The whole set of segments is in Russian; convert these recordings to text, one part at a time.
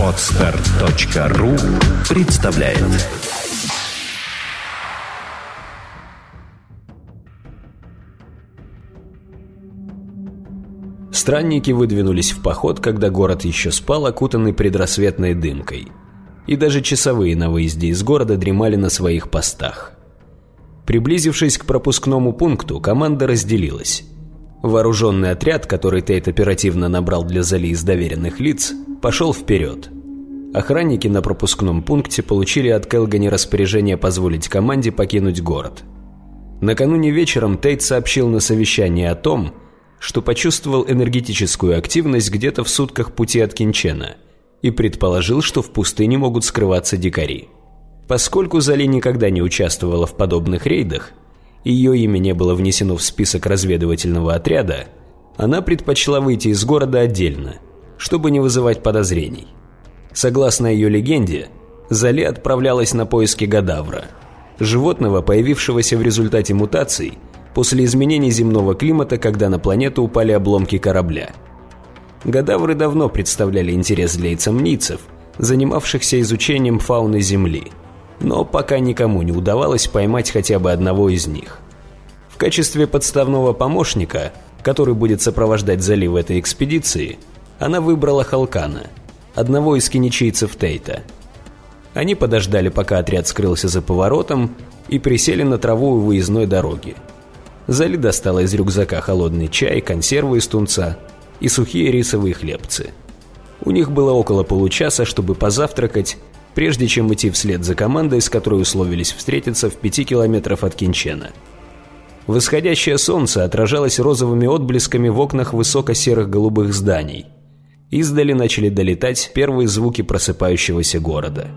Отстар.ру представляет Странники выдвинулись в поход, когда город еще спал, окутанный предрассветной дымкой. И даже часовые на выезде из города дремали на своих постах. Приблизившись к пропускному пункту, команда разделилась. Вооруженный отряд, который Тейт оперативно набрал для Зали из доверенных лиц, пошел вперед. Охранники на пропускном пункте получили от Келгани распоряжение позволить команде покинуть город. Накануне вечером Тейт сообщил на совещании о том, что почувствовал энергетическую активность где-то в сутках пути от Кинчена и предположил, что в пустыне могут скрываться дикари. Поскольку Зали никогда не участвовала в подобных рейдах, ее имя не было внесено в список разведывательного отряда, она предпочла выйти из города отдельно, чтобы не вызывать подозрений. Согласно ее легенде, Зали отправлялась на поиски Гадавра, животного, появившегося в результате мутаций после изменений земного климата, когда на планету упали обломки корабля. Гадавры давно представляли интерес для ицамнийцев, занимавшихся изучением фауны Земли – но пока никому не удавалось поймать хотя бы одного из них. В качестве подставного помощника, который будет сопровождать залив в этой экспедиции, она выбрала Халкана, одного из киничийцев Тейта. Они подождали, пока отряд скрылся за поворотом, и присели на траву у выездной дороги. Зали достала из рюкзака холодный чай, консервы из тунца и сухие рисовые хлебцы. У них было около получаса, чтобы позавтракать прежде чем идти вслед за командой, с которой условились встретиться в пяти километров от Кинчена. Восходящее солнце отражалось розовыми отблесками в окнах высоко-серых голубых зданий. Издали начали долетать первые звуки просыпающегося города.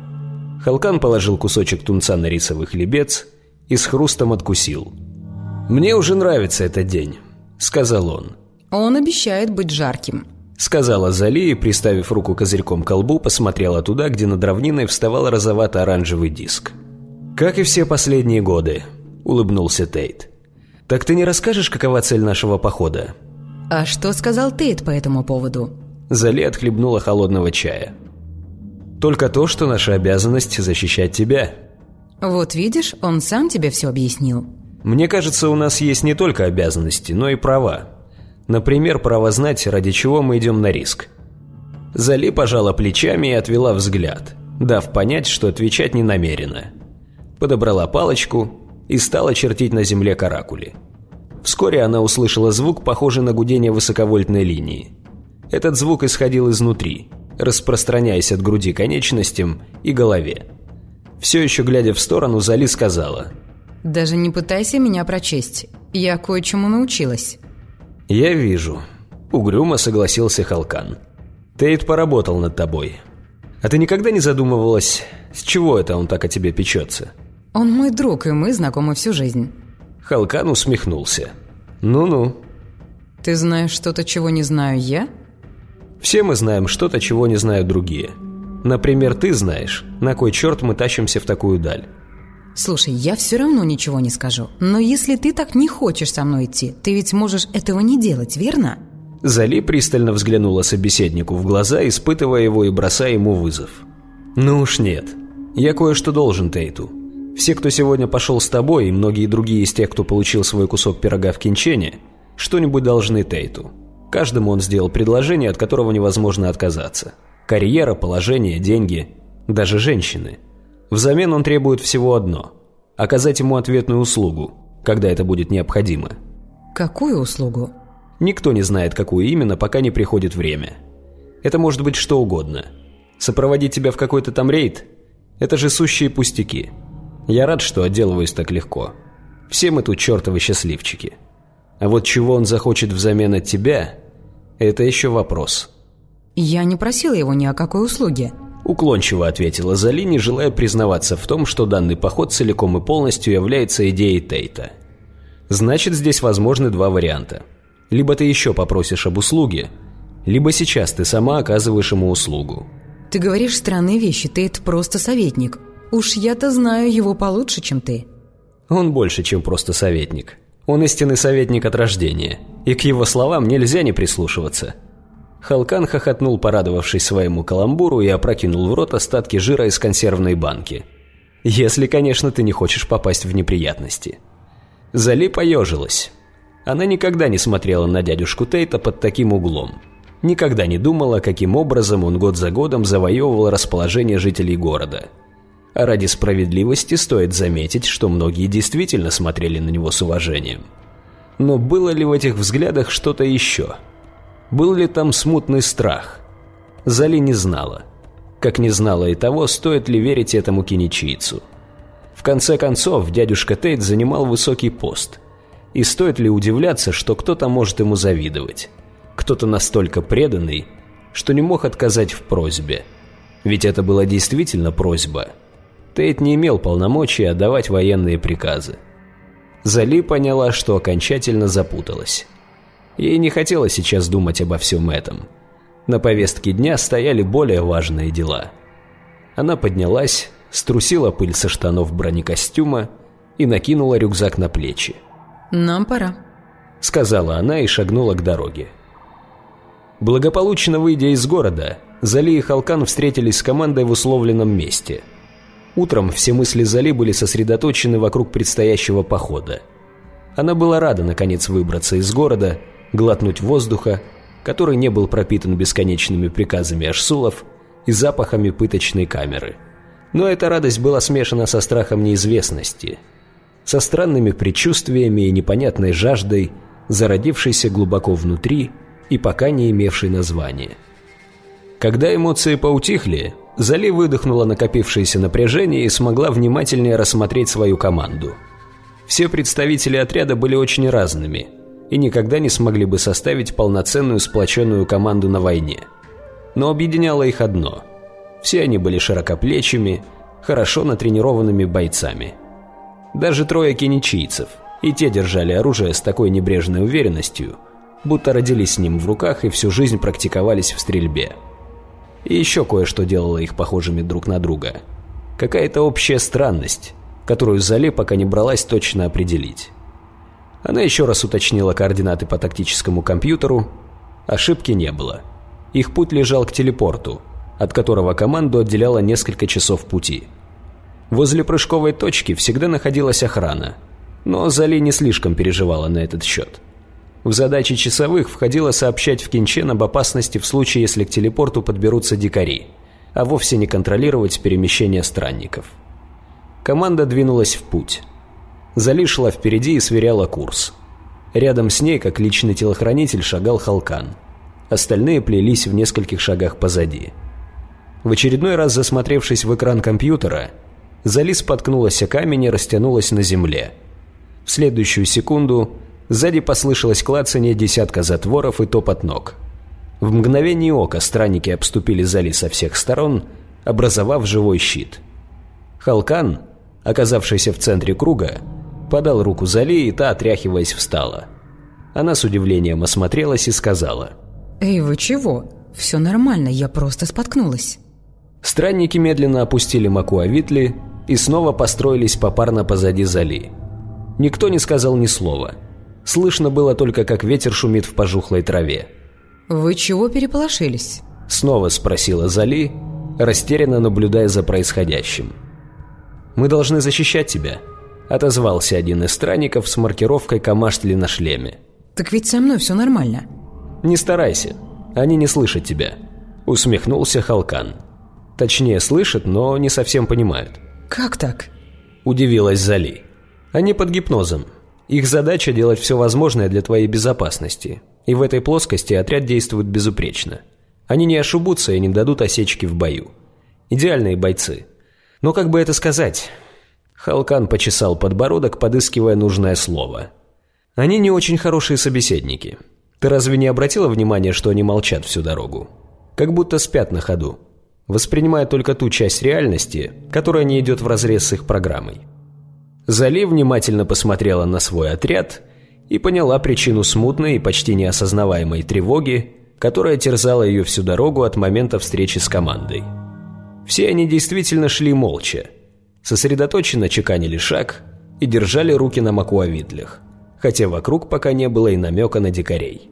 Халкан положил кусочек тунца на рисовый хлебец и с хрустом откусил. «Мне уже нравится этот день», — сказал он. «Он обещает быть жарким», Сказала Зали и, приставив руку козырьком к колбу, посмотрела туда, где над равниной вставал розовато-оранжевый диск. «Как и все последние годы», — улыбнулся Тейт. «Так ты не расскажешь, какова цель нашего похода?» «А что сказал Тейт по этому поводу?» Зали отхлебнула холодного чая. «Только то, что наша обязанность защищать тебя». «Вот видишь, он сам тебе все объяснил». «Мне кажется, у нас есть не только обязанности, но и права», Например, право знать, ради чего мы идем на риск. Зали пожала плечами и отвела взгляд, дав понять, что отвечать не намерена. Подобрала палочку и стала чертить на земле каракули. Вскоре она услышала звук, похожий на гудение высоковольтной линии. Этот звук исходил изнутри, распространяясь от груди конечностям и голове. Все еще глядя в сторону, Зали сказала. «Даже не пытайся меня прочесть. Я кое-чему научилась». «Я вижу», — угрюмо согласился Халкан. «Тейт поработал над тобой. А ты никогда не задумывалась, с чего это он так о тебе печется?» «Он мой друг, и мы знакомы всю жизнь». Халкан усмехнулся. «Ну-ну». «Ты знаешь что-то, чего не знаю я?» «Все мы знаем что-то, чего не знают другие. Например, ты знаешь, на кой черт мы тащимся в такую даль». Слушай, я все равно ничего не скажу. Но если ты так не хочешь со мной идти, ты ведь можешь этого не делать, верно? Зали пристально взглянула собеседнику в глаза, испытывая его и бросая ему вызов. «Ну уж нет. Я кое-что должен Тейту. Все, кто сегодня пошел с тобой, и многие другие из тех, кто получил свой кусок пирога в Кинчене, что-нибудь должны Тейту. Каждому он сделал предложение, от которого невозможно отказаться. Карьера, положение, деньги, даже женщины – Взамен он требует всего одно – оказать ему ответную услугу, когда это будет необходимо. Какую услугу? Никто не знает, какую именно, пока не приходит время. Это может быть что угодно. Сопроводить тебя в какой-то там рейд – это же сущие пустяки. Я рад, что отделываюсь так легко. Все мы тут чертовы счастливчики. А вот чего он захочет взамен от тебя – это еще вопрос. Я не просила его ни о какой услуге. Уклончиво ответила Зали, не желая признаваться в том, что данный поход целиком и полностью является идеей Тейта. Значит, здесь возможны два варианта. Либо ты еще попросишь об услуге, либо сейчас ты сама оказываешь ему услугу. Ты говоришь странные вещи, Тейт просто советник. Уж я-то знаю его получше, чем ты. Он больше, чем просто советник. Он истинный советник от рождения, и к его словам нельзя не прислушиваться. Халкан хохотнул, порадовавшись своему каламбуру, и опрокинул в рот остатки жира из консервной банки. «Если, конечно, ты не хочешь попасть в неприятности». Зали поежилась. Она никогда не смотрела на дядюшку Тейта под таким углом. Никогда не думала, каким образом он год за годом завоевывал расположение жителей города. А ради справедливости стоит заметить, что многие действительно смотрели на него с уважением. Но было ли в этих взглядах что-то еще? Был ли там смутный страх? Зали не знала. Как не знала и того, стоит ли верить этому киничийцу. В конце концов, дядюшка Тейт занимал высокий пост. И стоит ли удивляться, что кто-то может ему завидовать? Кто-то настолько преданный, что не мог отказать в просьбе. Ведь это была действительно просьба. Тейт не имел полномочий отдавать военные приказы. Зали поняла, что окончательно запуталась. Ей не хотелось сейчас думать обо всем этом. На повестке дня стояли более важные дела. Она поднялась, струсила пыль со штанов бронекостюма и накинула рюкзак на плечи. «Нам пора», — сказала она и шагнула к дороге. Благополучно выйдя из города, Зали и Халкан встретились с командой в условленном месте. Утром все мысли Зали были сосредоточены вокруг предстоящего похода. Она была рада наконец выбраться из города, глотнуть воздуха, который не был пропитан бесконечными приказами Ашсулов и запахами пыточной камеры – но эта радость была смешана со страхом неизвестности, со странными предчувствиями и непонятной жаждой, зародившейся глубоко внутри и пока не имевшей названия. Когда эмоции поутихли, Зали выдохнула накопившееся напряжение и смогла внимательнее рассмотреть свою команду. Все представители отряда были очень разными и никогда не смогли бы составить полноценную сплоченную команду на войне. Но объединяло их одно – все они были широкоплечими, хорошо натренированными бойцами. Даже трое кеничийцев, и те держали оружие с такой небрежной уверенностью, будто родились с ним в руках и всю жизнь практиковались в стрельбе. И еще кое-что делало их похожими друг на друга. Какая-то общая странность, которую Зале пока не бралась точно определить. Она еще раз уточнила координаты по тактическому компьютеру. Ошибки не было. Их путь лежал к телепорту – от которого команду отделяло несколько часов пути. Возле прыжковой точки всегда находилась охрана, но Зали не слишком переживала на этот счет. В задачи часовых входило сообщать в Кинчен об опасности в случае, если к телепорту подберутся дикари, а вовсе не контролировать перемещение странников. Команда двинулась в путь. Зали шла впереди и сверяла курс. Рядом с ней, как личный телохранитель, шагал Халкан. Остальные плелись в нескольких шагах позади. В очередной раз засмотревшись в экран компьютера, Зали споткнулась о камень и растянулась на земле. В следующую секунду сзади послышалось клацание десятка затворов и топот ног. В мгновение ока странники обступили Зали со всех сторон, образовав живой щит. Халкан, оказавшийся в центре круга, подал руку Зали, и та, отряхиваясь, встала. Она с удивлением осмотрелась и сказала. «Эй, вы чего? Все нормально, я просто споткнулась». Странники медленно опустили Макуавитли и снова построились попарно позади Зали. Никто не сказал ни слова. Слышно было только, как ветер шумит в пожухлой траве. «Вы чего переполошились?» Снова спросила Зали, растерянно наблюдая за происходящим. «Мы должны защищать тебя», — отозвался один из странников с маркировкой Камаштли на шлеме. «Так ведь со мной все нормально». «Не старайся, они не слышат тебя», — усмехнулся Халкан. Точнее, слышат, но не совсем понимают. «Как так?» – удивилась Зали. «Они под гипнозом. Их задача – делать все возможное для твоей безопасности. И в этой плоскости отряд действует безупречно. Они не ошибутся и не дадут осечки в бою. Идеальные бойцы. Но как бы это сказать?» Халкан почесал подбородок, подыскивая нужное слово. «Они не очень хорошие собеседники. Ты разве не обратила внимания, что они молчат всю дорогу? Как будто спят на ходу воспринимая только ту часть реальности, которая не идет вразрез с их программой. Зали внимательно посмотрела на свой отряд и поняла причину смутной и почти неосознаваемой тревоги, которая терзала ее всю дорогу от момента встречи с командой. Все они действительно шли молча, сосредоточенно чеканили шаг и держали руки на макуавидлях, хотя вокруг пока не было и намека на дикарей.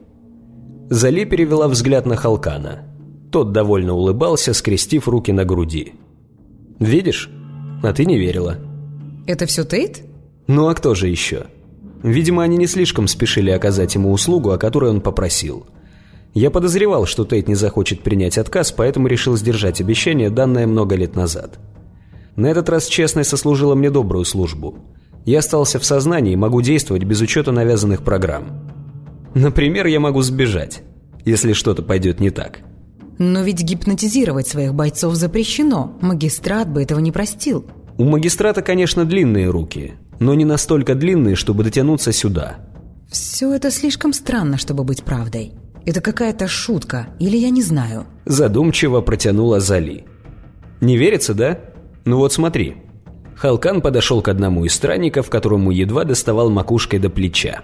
Зали перевела взгляд на Халкана. Тот довольно улыбался, скрестив руки на груди. «Видишь? А ты не верила». Это все Тейт? Ну а кто же еще? Видимо, они не слишком спешили оказать ему услугу, о которой он попросил. Я подозревал, что Тейт не захочет принять отказ, поэтому решил сдержать обещание, данное много лет назад. На этот раз честность сослужила мне добрую службу. Я остался в сознании и могу действовать без учета навязанных программ. Например, я могу сбежать, если что-то пойдет не так. Но ведь гипнотизировать своих бойцов запрещено. Магистрат бы этого не простил. У магистрата, конечно, длинные руки, но не настолько длинные, чтобы дотянуться сюда. Все это слишком странно, чтобы быть правдой. Это какая-то шутка, или я не знаю. Задумчиво протянула Зали. Не верится, да? Ну вот смотри. Халкан подошел к одному из странников, которому едва доставал макушкой до плеча.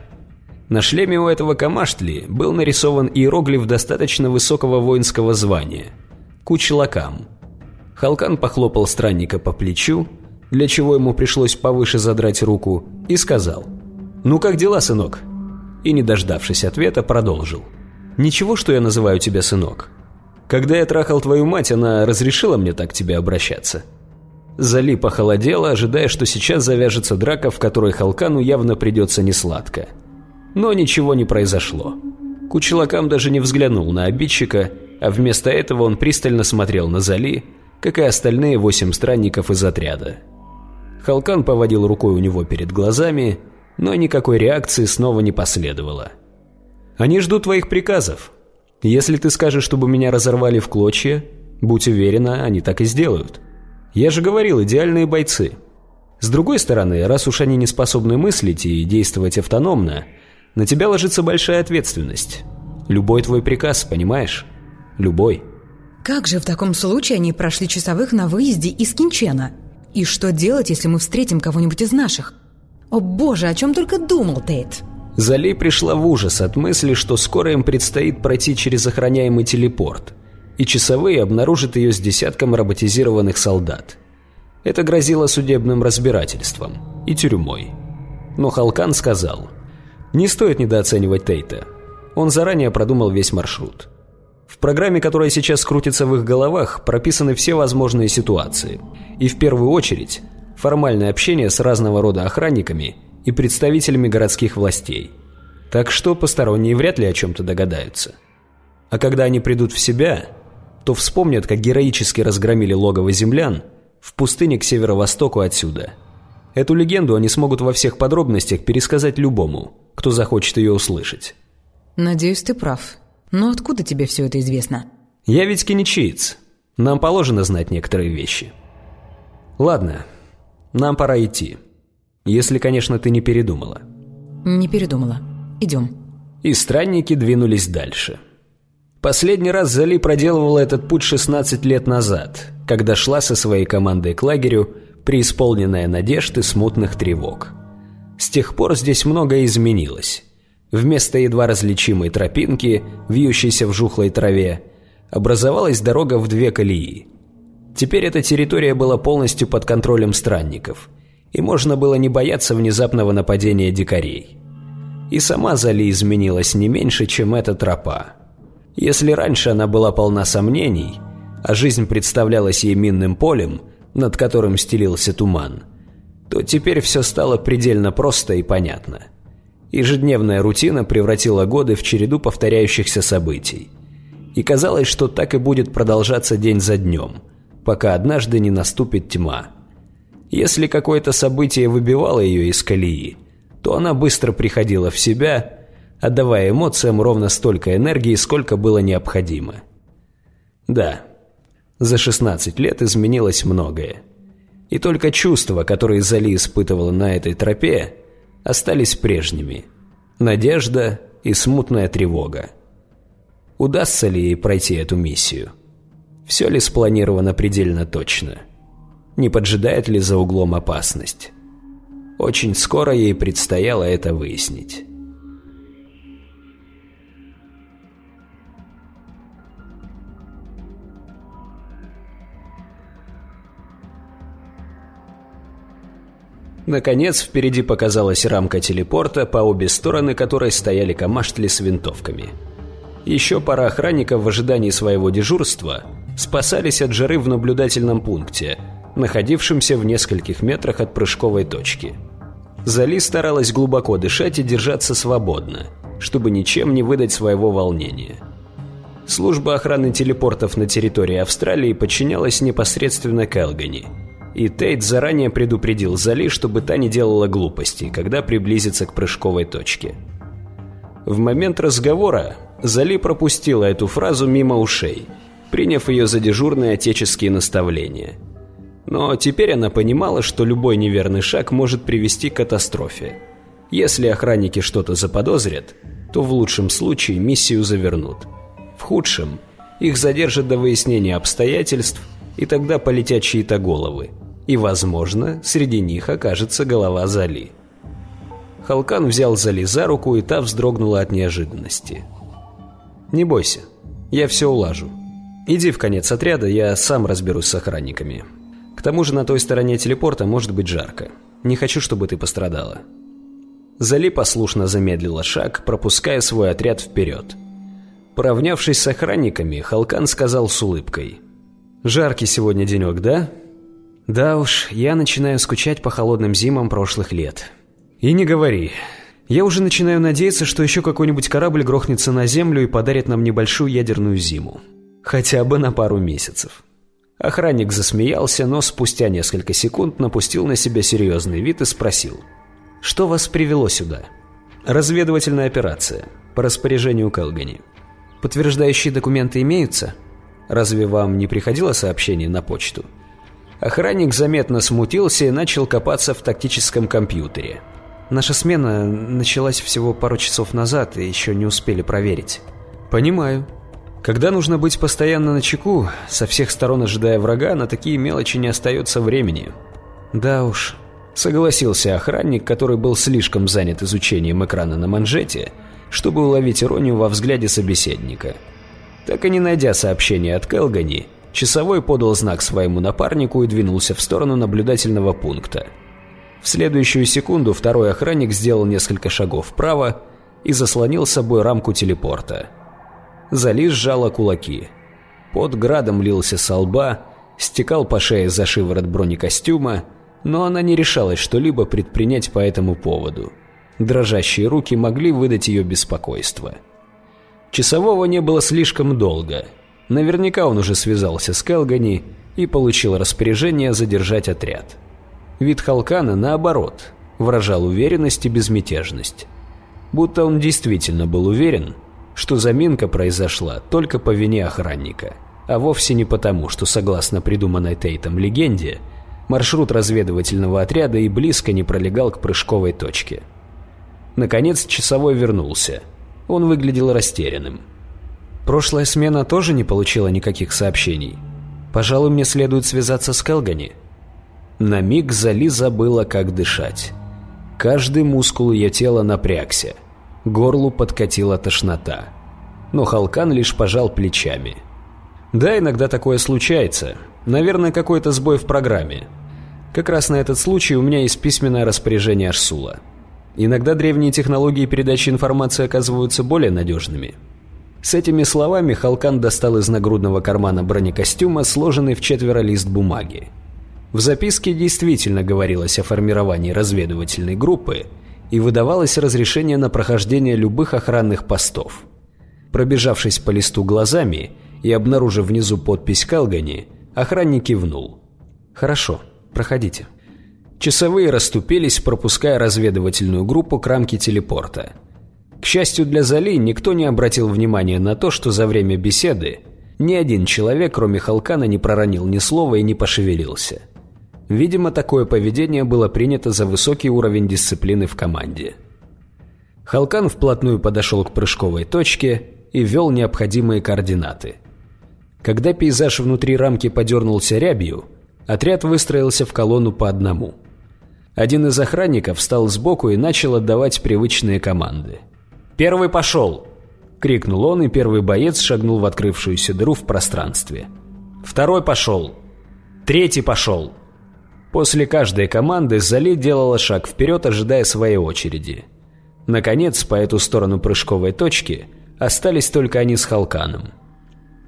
На шлеме у этого камаштли был нарисован иероглиф достаточно высокого воинского звания – Кучлакам. Халкан похлопал странника по плечу, для чего ему пришлось повыше задрать руку, и сказал «Ну как дела, сынок?» И, не дождавшись ответа, продолжил «Ничего, что я называю тебя сынок. Когда я трахал твою мать, она разрешила мне так к тебе обращаться». Зали похолодела, ожидая, что сейчас завяжется драка, в которой Халкану явно придется несладко. Но ничего не произошло. Кучелакам даже не взглянул на обидчика, а вместо этого он пристально смотрел на Зали, как и остальные восемь странников из отряда. Халкан поводил рукой у него перед глазами, но никакой реакции снова не последовало. «Они ждут твоих приказов. Если ты скажешь, чтобы меня разорвали в клочья, будь уверена, они так и сделают. Я же говорил, идеальные бойцы. С другой стороны, раз уж они не способны мыслить и действовать автономно, на тебя ложится большая ответственность. Любой твой приказ, понимаешь? Любой». Как же в таком случае они прошли часовых на выезде из Кинчена? И что делать, если мы встретим кого-нибудь из наших? О боже, о чем только думал Тейт? Зали пришла в ужас от мысли, что скоро им предстоит пройти через охраняемый телепорт, и часовые обнаружат ее с десятком роботизированных солдат. Это грозило судебным разбирательством и тюрьмой. Но Халкан сказал, не стоит недооценивать Тейта. Он заранее продумал весь маршрут. В программе, которая сейчас крутится в их головах, прописаны все возможные ситуации. И в первую очередь формальное общение с разного рода охранниками и представителями городских властей. Так что посторонние вряд ли о чем-то догадаются. А когда они придут в себя, то вспомнят, как героически разгромили логово землян в пустыне к северо-востоку отсюда. Эту легенду они смогут во всех подробностях пересказать любому, кто захочет ее услышать. Надеюсь, ты прав. Но откуда тебе все это известно? Я ведь киничиец. Нам положено знать некоторые вещи. Ладно, нам пора идти. Если, конечно, ты не передумала. Не передумала. Идем. И странники двинулись дальше. Последний раз Зали проделывала этот путь 16 лет назад, когда шла со своей командой к лагерю, преисполненная надежд и смутных тревог. С тех пор здесь многое изменилось. Вместо едва различимой тропинки, вьющейся в жухлой траве, образовалась дорога в две колеи. Теперь эта территория была полностью под контролем странников, и можно было не бояться внезапного нападения дикарей. И сама Зали изменилась не меньше, чем эта тропа. Если раньше она была полна сомнений, а жизнь представлялась ей минным полем, над которым стелился туман, то теперь все стало предельно просто и понятно – Ежедневная рутина превратила годы в череду повторяющихся событий. И казалось, что так и будет продолжаться день за днем, пока однажды не наступит тьма. Если какое-то событие выбивало ее из колеи, то она быстро приходила в себя, отдавая эмоциям ровно столько энергии, сколько было необходимо. Да, за 16 лет изменилось многое. И только чувства, которые Зали испытывала на этой тропе, остались прежними. Надежда и смутная тревога. Удастся ли ей пройти эту миссию? Все ли спланировано предельно точно? Не поджидает ли за углом опасность? Очень скоро ей предстояло это выяснить. Наконец, впереди показалась рамка телепорта, по обе стороны которой стояли камаштли с винтовками. Еще пара охранников в ожидании своего дежурства спасались от жары в наблюдательном пункте, находившемся в нескольких метрах от прыжковой точки. Зали старалась глубоко дышать и держаться свободно, чтобы ничем не выдать своего волнения. Служба охраны телепортов на территории Австралии подчинялась непосредственно Келгани, и Тейт заранее предупредил Зали, чтобы та не делала глупостей, когда приблизится к прыжковой точке. В момент разговора Зали пропустила эту фразу мимо ушей, приняв ее за дежурные отеческие наставления. Но теперь она понимала, что любой неверный шаг может привести к катастрофе. Если охранники что-то заподозрят, то в лучшем случае миссию завернут. В худшем их задержат до выяснения обстоятельств, и тогда полетят чьи-то головы. И, возможно, среди них окажется голова Зали. Халкан взял Зали за руку, и та вздрогнула от неожиданности. «Не бойся, я все улажу. Иди в конец отряда, я сам разберусь с охранниками. К тому же на той стороне телепорта может быть жарко. Не хочу, чтобы ты пострадала». Зали послушно замедлила шаг, пропуская свой отряд вперед. Поравнявшись с охранниками, Халкан сказал с улыбкой. «Жаркий сегодня денек, да?» «Да уж, я начинаю скучать по холодным зимам прошлых лет». «И не говори. Я уже начинаю надеяться, что еще какой-нибудь корабль грохнется на Землю и подарит нам небольшую ядерную зиму. Хотя бы на пару месяцев. Охранник засмеялся, но спустя несколько секунд напустил на себя серьезный вид и спросил. «Что вас привело сюда?» «Разведывательная операция. По распоряжению Келгани. Подтверждающие документы имеются? Разве вам не приходило сообщение на почту?» Охранник заметно смутился и начал копаться в тактическом компьютере – Наша смена началась всего пару часов назад и еще не успели проверить. Понимаю. Когда нужно быть постоянно на чеку, со всех сторон ожидая врага, на такие мелочи не остается времени. Да уж. Согласился охранник, который был слишком занят изучением экрана на манжете, чтобы уловить иронию во взгляде собеседника. Так и не найдя сообщения от Келгани, часовой подал знак своему напарнику и двинулся в сторону наблюдательного пункта – в следующую секунду второй охранник сделал несколько шагов вправо и заслонил собой рамку телепорта. Зали сжала кулаки. Под градом лился со лба, стекал по шее за шиворот бронекостюма, но она не решалась что-либо предпринять по этому поводу. Дрожащие руки могли выдать ее беспокойство. Часового не было слишком долго. Наверняка он уже связался с Келгани и получил распоряжение задержать отряд. Вид Халкана, наоборот, выражал уверенность и безмятежность. Будто он действительно был уверен, что заминка произошла только по вине охранника, а вовсе не потому, что, согласно придуманной Тейтом легенде, маршрут разведывательного отряда и близко не пролегал к прыжковой точке. Наконец часовой вернулся. Он выглядел растерянным. «Прошлая смена тоже не получила никаких сообщений. Пожалуй, мне следует связаться с Келгани», на миг Зали забыла, как дышать. Каждый мускул ее тела напрягся. Горлу подкатила тошнота. Но Халкан лишь пожал плечами. «Да, иногда такое случается. Наверное, какой-то сбой в программе. Как раз на этот случай у меня есть письменное распоряжение Арсула. Иногда древние технологии передачи информации оказываются более надежными». С этими словами Халкан достал из нагрудного кармана бронекостюма сложенный в четверо лист бумаги. В записке действительно говорилось о формировании разведывательной группы и выдавалось разрешение на прохождение любых охранных постов. Пробежавшись по листу глазами и обнаружив внизу подпись Калгани, охранник кивнул. «Хорошо, проходите». Часовые расступились, пропуская разведывательную группу к рамке телепорта. К счастью для Зали, никто не обратил внимания на то, что за время беседы ни один человек, кроме Халкана, не проронил ни слова и не пошевелился. Видимо, такое поведение было принято за высокий уровень дисциплины в команде. Халкан вплотную подошел к прыжковой точке и ввел необходимые координаты. Когда пейзаж внутри рамки подернулся рябью, отряд выстроился в колонну по одному. Один из охранников встал сбоку и начал отдавать привычные команды. «Первый пошел!» — крикнул он, и первый боец шагнул в открывшуюся дыру в пространстве. «Второй пошел!» «Третий пошел!» После каждой команды Зали делала шаг вперед, ожидая своей очереди. Наконец, по эту сторону прыжковой точки, Остались только они с Халканом.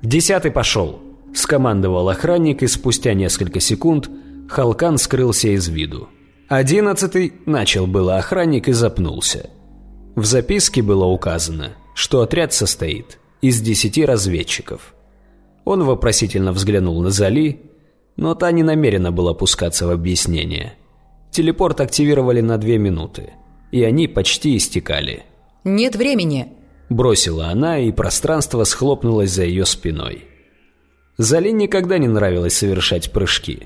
«Десятый пошел!» – скомандовал охранник, и спустя несколько секунд Халкан скрылся из виду. Одиннадцатый начал было охранник и запнулся. В записке было указано, что отряд состоит из десяти разведчиков. Он вопросительно взглянул на Зали, но та не намерена была пускаться в объяснение. Телепорт активировали на две минуты, и они почти истекали. «Нет времени!» Бросила она, и пространство схлопнулось за ее спиной. Зали никогда не нравилось совершать прыжки.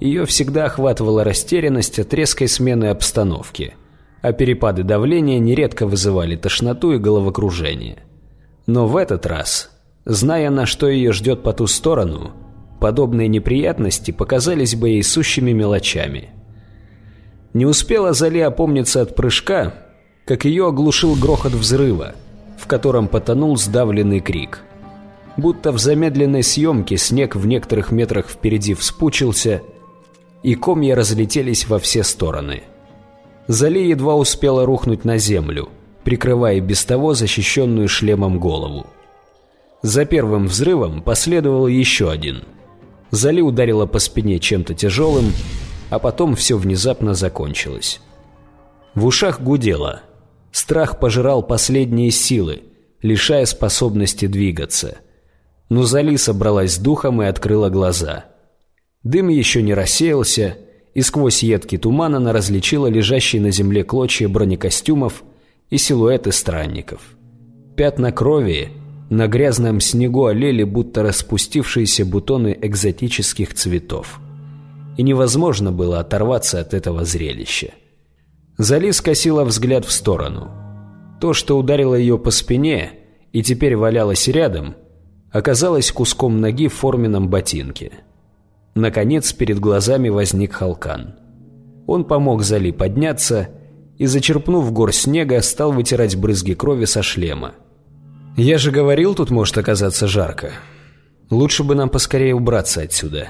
Ее всегда охватывала растерянность от резкой смены обстановки, а перепады давления нередко вызывали тошноту и головокружение. Но в этот раз, зная, на что ее ждет по ту сторону, подобные неприятности показались бы ей сущими мелочами. Не успела Зали опомниться от прыжка, как ее оглушил грохот взрыва – в котором потонул сдавленный крик. Будто в замедленной съемке снег в некоторых метрах впереди вспучился, и комья разлетелись во все стороны. Зали едва успела рухнуть на землю, прикрывая без того защищенную шлемом голову. За первым взрывом последовал еще один. Зали ударила по спине чем-то тяжелым, а потом все внезапно закончилось. В ушах гудело – Страх пожирал последние силы, лишая способности двигаться. Но Зали собралась с духом и открыла глаза. Дым еще не рассеялся, и сквозь едкий туман она различила лежащие на земле клочья бронекостюмов и силуэты странников. Пятна крови на грязном снегу олели, будто распустившиеся бутоны экзотических цветов. И невозможно было оторваться от этого зрелища. Зали скосила взгляд в сторону. То, что ударило ее по спине и теперь валялось рядом, оказалось куском ноги в форменном ботинке. Наконец перед глазами возник Халкан. Он помог Зали подняться и, зачерпнув гор снега, стал вытирать брызги крови со шлема. «Я же говорил, тут может оказаться жарко. Лучше бы нам поскорее убраться отсюда.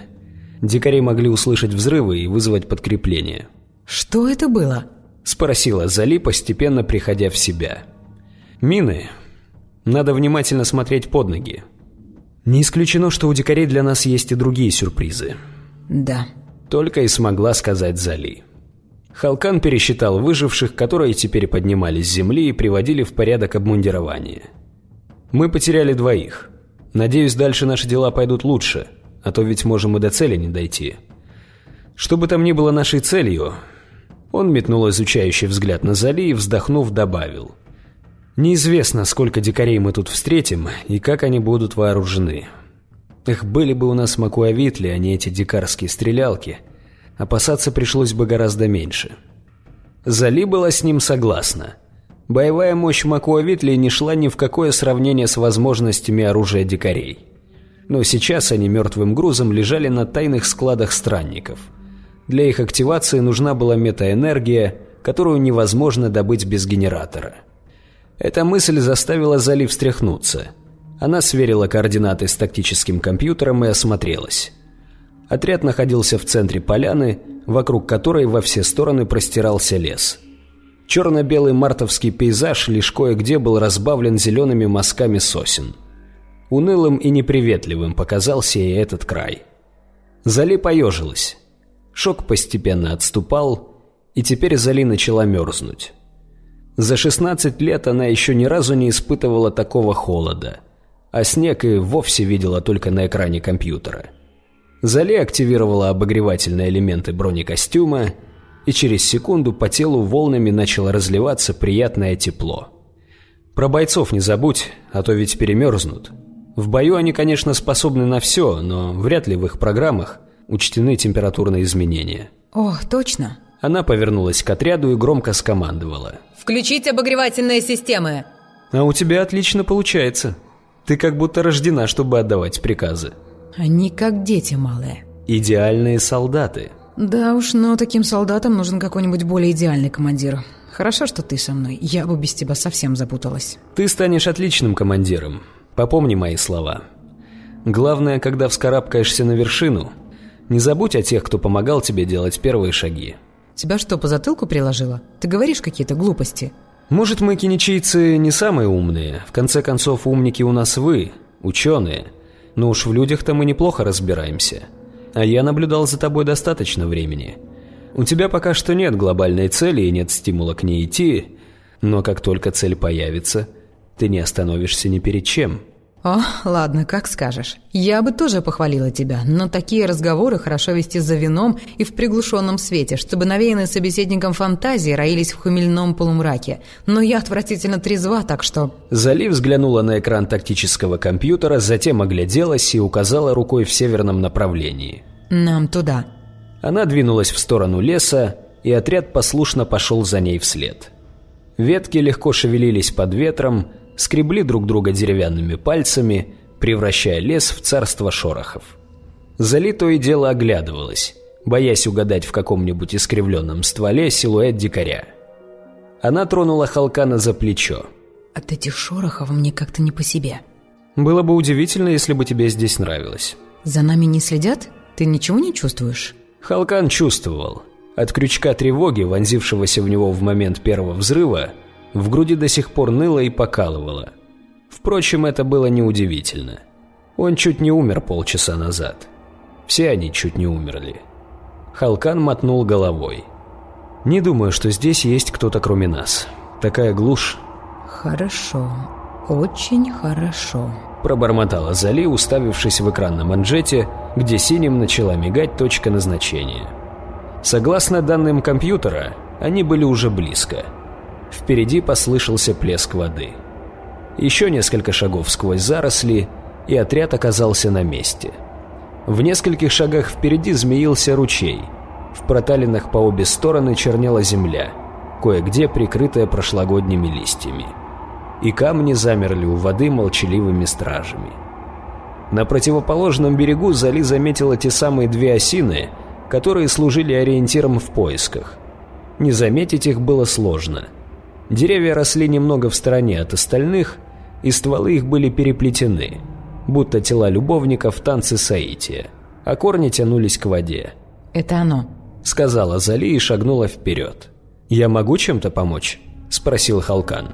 Дикари могли услышать взрывы и вызвать подкрепление». «Что это было?» — спросила Зали, постепенно приходя в себя. «Мины. Надо внимательно смотреть под ноги. Не исключено, что у дикарей для нас есть и другие сюрпризы». «Да». Только и смогла сказать Зали. Халкан пересчитал выживших, которые теперь поднимались с земли и приводили в порядок обмундирование. «Мы потеряли двоих. Надеюсь, дальше наши дела пойдут лучше, а то ведь можем и до цели не дойти. Что бы там ни было нашей целью, он метнул изучающий взгляд на Зали и, вздохнув, добавил. «Неизвестно, сколько дикарей мы тут встретим и как они будут вооружены. Эх, были бы у нас макуавитли, а не эти дикарские стрелялки. Опасаться пришлось бы гораздо меньше». Зали была с ним согласна. Боевая мощь Макуавитли не шла ни в какое сравнение с возможностями оружия дикарей. Но сейчас они мертвым грузом лежали на тайных складах странников – для их активации нужна была метаэнергия, которую невозможно добыть без генератора. Эта мысль заставила Зали встряхнуться. Она сверила координаты с тактическим компьютером и осмотрелась. Отряд находился в центре поляны, вокруг которой во все стороны простирался лес. Черно-белый мартовский пейзаж лишь кое-где был разбавлен зелеными мазками сосен. Унылым и неприветливым показался и этот край. Зали поежилась. Шок постепенно отступал, и теперь Зали начала мерзнуть. За 16 лет она еще ни разу не испытывала такого холода, а снег и вовсе видела только на экране компьютера. Зали активировала обогревательные элементы бронекостюма, и через секунду по телу волнами начало разливаться приятное тепло. Про бойцов не забудь, а то ведь перемерзнут. В бою они, конечно, способны на все, но вряд ли в их программах учтены температурные изменения. О, точно. Она повернулась к отряду и громко скомандовала. «Включить обогревательные системы!» «А у тебя отлично получается. Ты как будто рождена, чтобы отдавать приказы». «Они как дети малые». «Идеальные солдаты». «Да уж, но таким солдатам нужен какой-нибудь более идеальный командир. Хорошо, что ты со мной. Я бы без тебя совсем запуталась». «Ты станешь отличным командиром. Попомни мои слова. Главное, когда вскарабкаешься на вершину, не забудь о тех, кто помогал тебе делать первые шаги. Тебя что, по затылку приложило? Ты говоришь какие-то глупости. Может, мы, киничийцы, не самые умные. В конце концов, умники у нас вы, ученые. Но уж в людях-то мы неплохо разбираемся. А я наблюдал за тобой достаточно времени. У тебя пока что нет глобальной цели и нет стимула к ней идти, но как только цель появится, ты не остановишься ни перед чем. «О, ладно, как скажешь. Я бы тоже похвалила тебя, но такие разговоры хорошо вести за вином и в приглушенном свете, чтобы навеянные собеседником фантазии роились в хмельном полумраке. Но я отвратительно трезва, так что...» Зали взглянула на экран тактического компьютера, затем огляделась и указала рукой в северном направлении. «Нам туда». Она двинулась в сторону леса, и отряд послушно пошел за ней вслед. Ветки легко шевелились под ветром, скребли друг друга деревянными пальцами, превращая лес в царство шорохов. Зали то и дело оглядывалась, боясь угадать в каком-нибудь искривленном стволе силуэт дикаря. Она тронула Халкана за плечо. «От этих шорохов мне как-то не по себе». «Было бы удивительно, если бы тебе здесь нравилось». «За нами не следят? Ты ничего не чувствуешь?» Халкан чувствовал. От крючка тревоги, вонзившегося в него в момент первого взрыва, в груди до сих пор ныло и покалывало. Впрочем, это было неудивительно. Он чуть не умер полчаса назад. Все они чуть не умерли. Халкан мотнул головой. «Не думаю, что здесь есть кто-то кроме нас. Такая глушь». «Хорошо. Очень хорошо», – пробормотала Зали, уставившись в экран на манжете, где синим начала мигать точка назначения. Согласно данным компьютера, они были уже близко – Впереди послышался плеск воды. Еще несколько шагов сквозь заросли, и отряд оказался на месте. В нескольких шагах впереди змеился ручей. В проталинах по обе стороны чернела земля, кое-где прикрытая прошлогодними листьями. И камни замерли у воды молчаливыми стражами. На противоположном берегу Зали заметила те самые две осины, которые служили ориентиром в поисках. Не заметить их было сложно – Деревья росли немного в стороне от остальных, и стволы их были переплетены, будто тела любовников в танце Саития, а корни тянулись к воде. «Это оно», — сказала Зали и шагнула вперед. «Я могу чем-то помочь?» — спросил Халкан.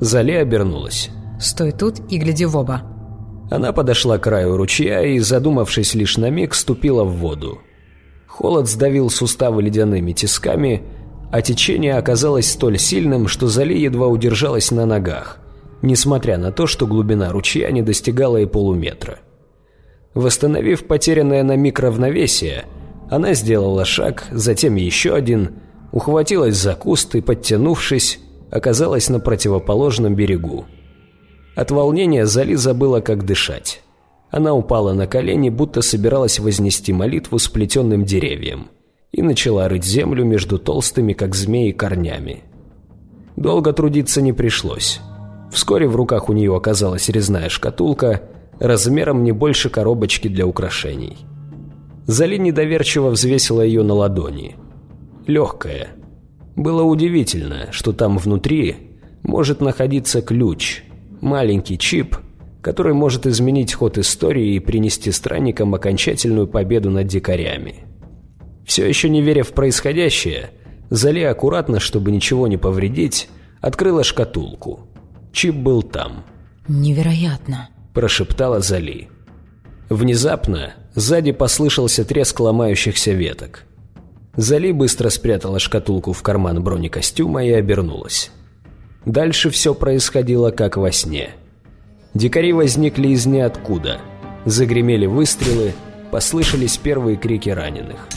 Зали обернулась. «Стой тут и гляди в оба». Она подошла к краю ручья и, задумавшись лишь на миг, ступила в воду. Холод сдавил суставы ледяными тисками, а течение оказалось столь сильным, что Зали едва удержалась на ногах, несмотря на то, что глубина ручья не достигала и полуметра. Восстановив потерянное на миг равновесие, она сделала шаг, затем еще один, ухватилась за куст и, подтянувшись, оказалась на противоположном берегу. От волнения Зали забыла, как дышать. Она упала на колени, будто собиралась вознести молитву сплетенным деревьям и начала рыть землю между толстыми, как змеи, корнями. Долго трудиться не пришлось. Вскоре в руках у нее оказалась резная шкатулка, размером не больше коробочки для украшений. Зали недоверчиво взвесила ее на ладони. Легкая. Было удивительно, что там внутри может находиться ключ, маленький чип, который может изменить ход истории и принести странникам окончательную победу над дикарями. Все еще не веря в происходящее, Зали аккуратно, чтобы ничего не повредить, открыла шкатулку. Чип был там. «Невероятно», – прошептала Зали. Внезапно сзади послышался треск ломающихся веток. Зали быстро спрятала шкатулку в карман бронекостюма и обернулась. Дальше все происходило как во сне. Дикари возникли из ниоткуда. Загремели выстрелы, послышались первые крики раненых.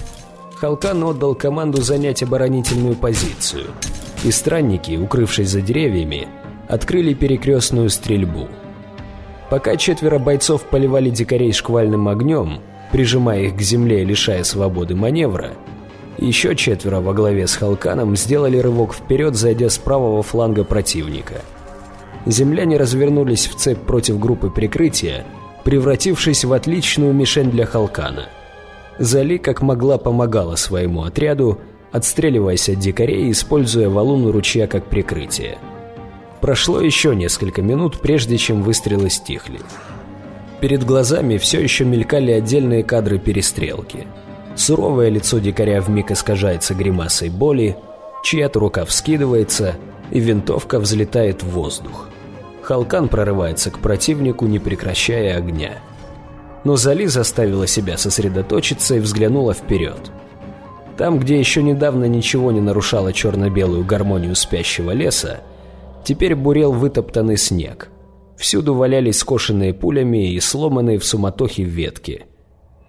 Халкан отдал команду занять оборонительную позицию, и странники, укрывшись за деревьями, открыли перекрестную стрельбу. Пока четверо бойцов поливали дикарей шквальным огнем, прижимая их к земле и лишая свободы маневра, еще четверо во главе с Халканом сделали рывок вперед, зайдя с правого фланга противника. Земляне развернулись в цепь против группы прикрытия, превратившись в отличную мишень для Халкана – Зали как могла помогала своему отряду, отстреливаясь от дикарей, используя валун ручья как прикрытие. Прошло еще несколько минут, прежде чем выстрелы стихли. Перед глазами все еще мелькали отдельные кадры перестрелки. Суровое лицо дикаря вмиг искажается гримасой боли, чья-то рука вскидывается, и винтовка взлетает в воздух. Халкан прорывается к противнику, не прекращая огня. Но Зали заставила себя сосредоточиться и взглянула вперед. Там, где еще недавно ничего не нарушало черно-белую гармонию спящего леса, теперь бурел вытоптанный снег. Всюду валялись скошенные пулями и сломанные в суматохе ветки.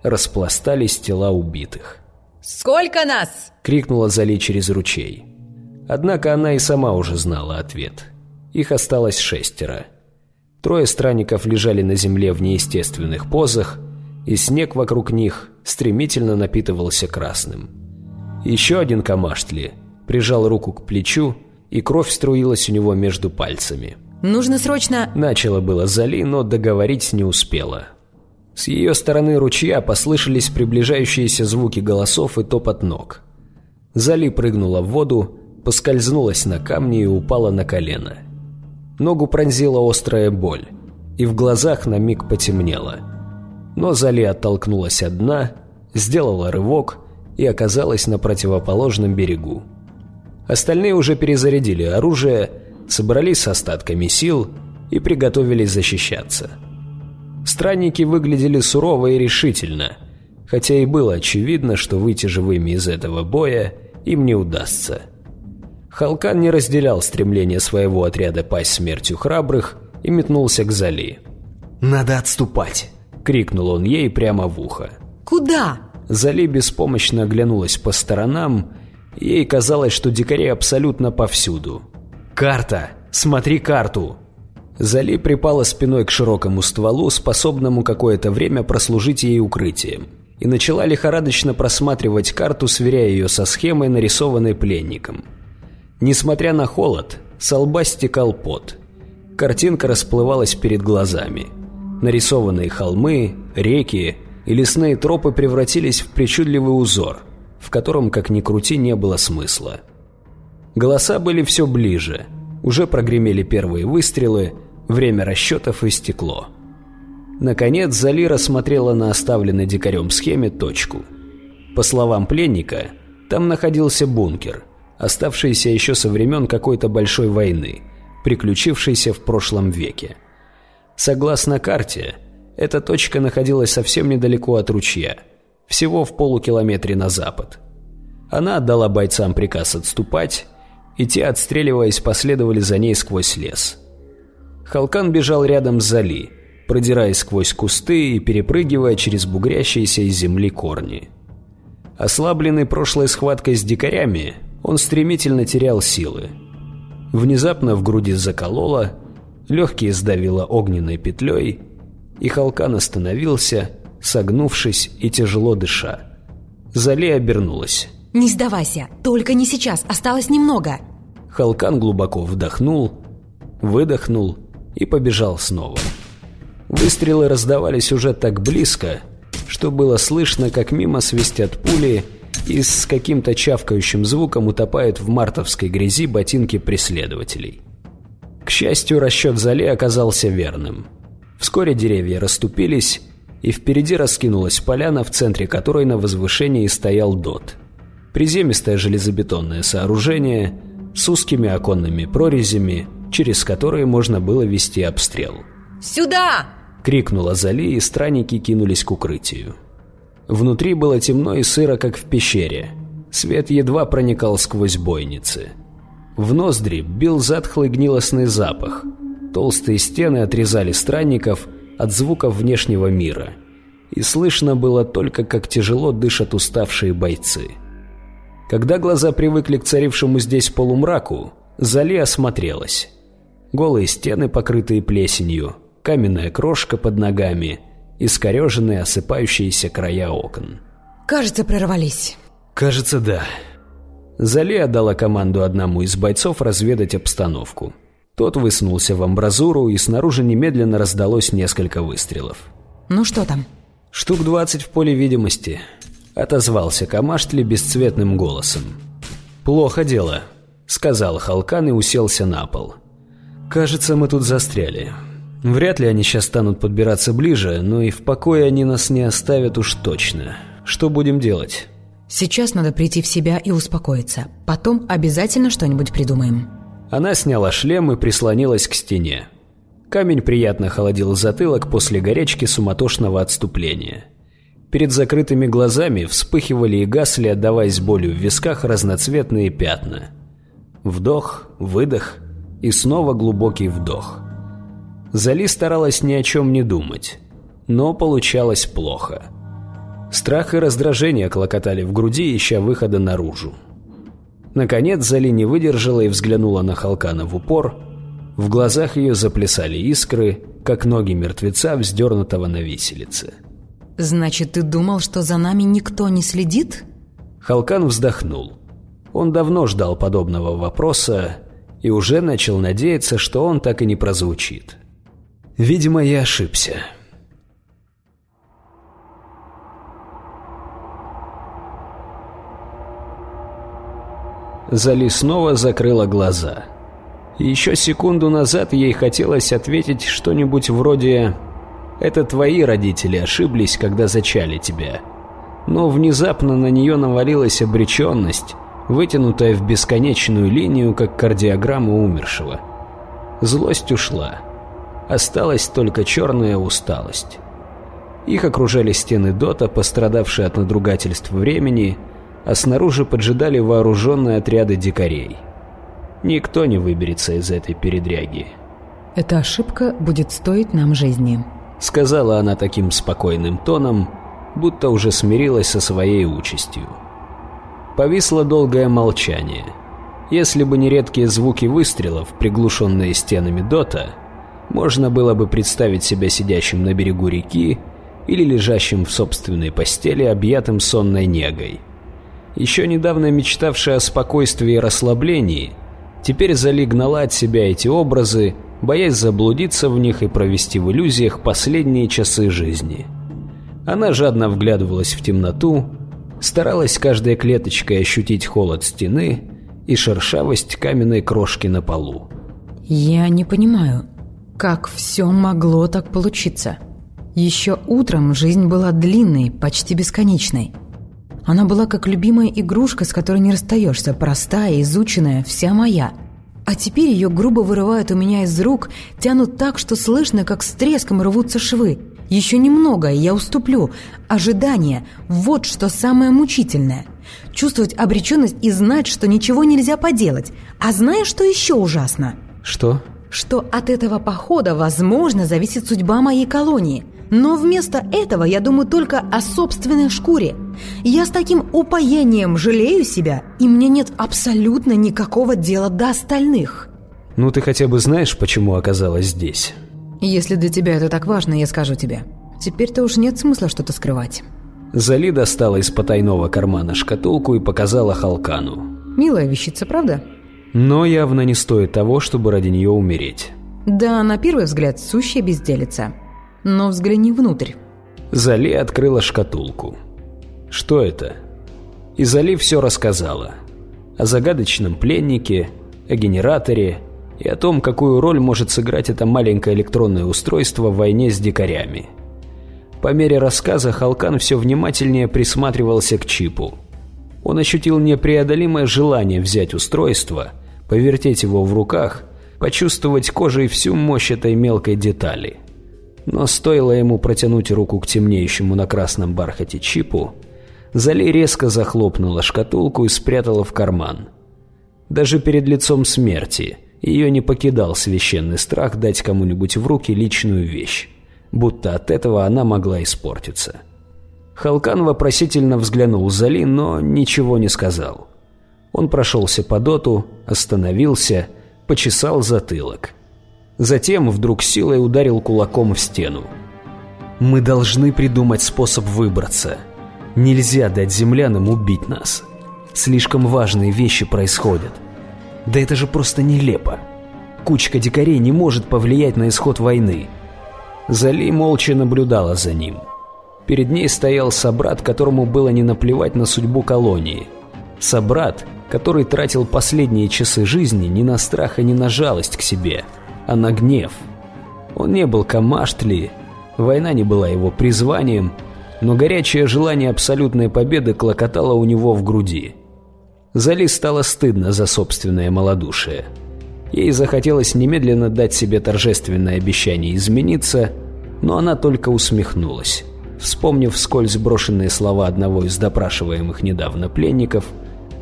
Распластались тела убитых. «Сколько нас?» — крикнула Зали через ручей. Однако она и сама уже знала ответ. Их осталось шестеро. Трое странников лежали на земле в неестественных позах, и снег вокруг них стремительно напитывался красным. Еще один камаштли прижал руку к плечу, и кровь струилась у него между пальцами. «Нужно срочно...» Начала было Зали, но договорить не успела. С ее стороны ручья послышались приближающиеся звуки голосов и топот ног. Зали прыгнула в воду, поскользнулась на камне и упала на колено. Ногу пронзила острая боль, и в глазах на миг потемнело. Но Зали оттолкнулась от дна, сделала рывок и оказалась на противоположном берегу. Остальные уже перезарядили оружие, собрались с остатками сил и приготовились защищаться. Странники выглядели сурово и решительно, хотя и было очевидно, что выйти живыми из этого боя им не удастся. Халкан не разделял стремление своего отряда пасть смертью храбрых и метнулся к Зали. «Надо отступать!» — крикнул он ей прямо в ухо. «Куда?» Зали беспомощно оглянулась по сторонам, ей казалось, что дикари абсолютно повсюду. «Карта! Смотри карту!» Зали припала спиной к широкому стволу, способному какое-то время прослужить ей укрытием, и начала лихорадочно просматривать карту, сверяя ее со схемой, нарисованной пленником. Несмотря на холод, с лба стекал пот. Картинка расплывалась перед глазами. Нарисованные холмы, реки и лесные тропы превратились в причудливый узор, в котором, как ни крути, не было смысла. Голоса были все ближе. Уже прогремели первые выстрелы, время расчетов истекло. Наконец, Залира смотрела на оставленной дикарем схеме точку. По словам пленника, там находился бункер – оставшиеся еще со времен какой-то большой войны, приключившейся в прошлом веке. Согласно карте, эта точка находилась совсем недалеко от ручья, всего в полукилометре на запад. Она отдала бойцам приказ отступать, и те, отстреливаясь, последовали за ней сквозь лес. Халкан бежал рядом с Зали, продираясь сквозь кусты и перепрыгивая через бугрящиеся из земли корни. Ослабленный прошлой схваткой с дикарями, он стремительно терял силы. Внезапно в груди закололо, легкие сдавило огненной петлей, и Халкан остановился, согнувшись и тяжело дыша. Зали обернулась. «Не сдавайся, только не сейчас, осталось немного!» Халкан глубоко вдохнул, выдохнул и побежал снова. Выстрелы раздавались уже так близко, что было слышно, как мимо свистят пули и с каким-то чавкающим звуком утопают в мартовской грязи ботинки преследователей. К счастью, расчет Зали оказался верным. Вскоре деревья расступились, и впереди раскинулась поляна, в центре которой на возвышении стоял ДОТ. Приземистое железобетонное сооружение с узкими оконными прорезями, через которые можно было вести обстрел. «Сюда!» — крикнула Зали, и странники кинулись к укрытию. Внутри было темно и сыро, как в пещере. Свет едва проникал сквозь бойницы. В ноздри бил затхлый гнилостный запах. Толстые стены отрезали странников от звуков внешнего мира. И слышно было только, как тяжело дышат уставшие бойцы. Когда глаза привыкли к царившему здесь полумраку, Зали осмотрелась. Голые стены, покрытые плесенью, каменная крошка под ногами – искореженные осыпающиеся края окон. «Кажется, прорвались». «Кажется, да». Зали отдала команду одному из бойцов разведать обстановку. Тот высунулся в амбразуру, и снаружи немедленно раздалось несколько выстрелов. «Ну что там?» «Штук двадцать в поле видимости», — отозвался Камаштли бесцветным голосом. «Плохо дело», — сказал Халкан и уселся на пол. «Кажется, мы тут застряли. Вряд ли они сейчас станут подбираться ближе, но и в покое они нас не оставят уж точно. Что будем делать? Сейчас надо прийти в себя и успокоиться. Потом обязательно что-нибудь придумаем. Она сняла шлем и прислонилась к стене. Камень приятно холодил затылок после горячки суматошного отступления. Перед закрытыми глазами вспыхивали и гасли, отдаваясь болью в висках, разноцветные пятна. Вдох, выдох и снова глубокий вдох. Зали старалась ни о чем не думать, но получалось плохо. Страх и раздражение клокотали в груди, ища выхода наружу. Наконец Зали не выдержала и взглянула на Халкана в упор. В глазах ее заплясали искры, как ноги мертвеца, вздернутого на виселице. «Значит, ты думал, что за нами никто не следит?» Халкан вздохнул. Он давно ждал подобного вопроса и уже начал надеяться, что он так и не прозвучит. «Видимо, я ошибся». Зали снова закрыла глаза. Еще секунду назад ей хотелось ответить что-нибудь вроде «Это твои родители ошиблись, когда зачали тебя». Но внезапно на нее навалилась обреченность, вытянутая в бесконечную линию, как кардиограмма умершего. Злость ушла. Осталась только черная усталость. Их окружали стены Дота, пострадавшие от надругательств времени – а снаружи поджидали вооруженные отряды дикарей. Никто не выберется из этой передряги. «Эта ошибка будет стоить нам жизни», — сказала она таким спокойным тоном, будто уже смирилась со своей участью. Повисло долгое молчание. Если бы не редкие звуки выстрелов, приглушенные стенами дота, можно было бы представить себя сидящим на берегу реки или лежащим в собственной постели, объятым сонной негой — еще недавно мечтавшая о спокойствии и расслаблении, теперь Зали гнала от себя эти образы, боясь заблудиться в них и провести в иллюзиях последние часы жизни. Она жадно вглядывалась в темноту, старалась каждой клеточкой ощутить холод стены и шершавость каменной крошки на полу. «Я не понимаю, как все могло так получиться? Еще утром жизнь была длинной, почти бесконечной. Она была как любимая игрушка, с которой не расстаешься, простая, изученная, вся моя. А теперь ее грубо вырывают у меня из рук, тянут так, что слышно, как с треском рвутся швы. Еще немного, и я уступлю. Ожидание – вот что самое мучительное. Чувствовать обреченность и знать, что ничего нельзя поделать. А знаешь, что еще ужасно? Что? Что от этого похода, возможно, зависит судьба моей колонии – но вместо этого я думаю только о собственной шкуре. Я с таким упоением жалею себя, и мне нет абсолютно никакого дела до остальных. Ну ты хотя бы знаешь, почему оказалась здесь? Если для тебя это так важно, я скажу тебе. Теперь-то уж нет смысла что-то скрывать. Зали достала из потайного кармана шкатулку и показала Халкану. Милая вещица, правда? Но явно не стоит того, чтобы ради нее умереть. Да, на первый взгляд, сущая безделица но взгляни внутрь». Зали открыла шкатулку. Что это? И Зали все рассказала. О загадочном пленнике, о генераторе и о том, какую роль может сыграть это маленькое электронное устройство в войне с дикарями. По мере рассказа Халкан все внимательнее присматривался к чипу. Он ощутил непреодолимое желание взять устройство, повертеть его в руках, почувствовать кожей всю мощь этой мелкой детали – но стоило ему протянуть руку к темнеющему на красном бархате чипу, Зали резко захлопнула шкатулку и спрятала в карман. Даже перед лицом смерти ее не покидал священный страх дать кому-нибудь в руки личную вещь, будто от этого она могла испортиться. Халкан вопросительно взглянул Зали, но ничего не сказал. Он прошелся по доту, остановился, почесал затылок – Затем вдруг силой ударил кулаком в стену. «Мы должны придумать способ выбраться. Нельзя дать землянам убить нас. Слишком важные вещи происходят. Да это же просто нелепо. Кучка дикарей не может повлиять на исход войны». Зали молча наблюдала за ним. Перед ней стоял собрат, которому было не наплевать на судьбу колонии. Собрат, который тратил последние часы жизни не на страх и не на жалость к себе – а на гнев. Он не был Камаштли, война не была его призванием, но горячее желание абсолютной победы клокотало у него в груди. Зали стало стыдно за собственное малодушие. Ей захотелось немедленно дать себе торжественное обещание измениться, но она только усмехнулась, вспомнив вскользь брошенные слова одного из допрашиваемых недавно пленников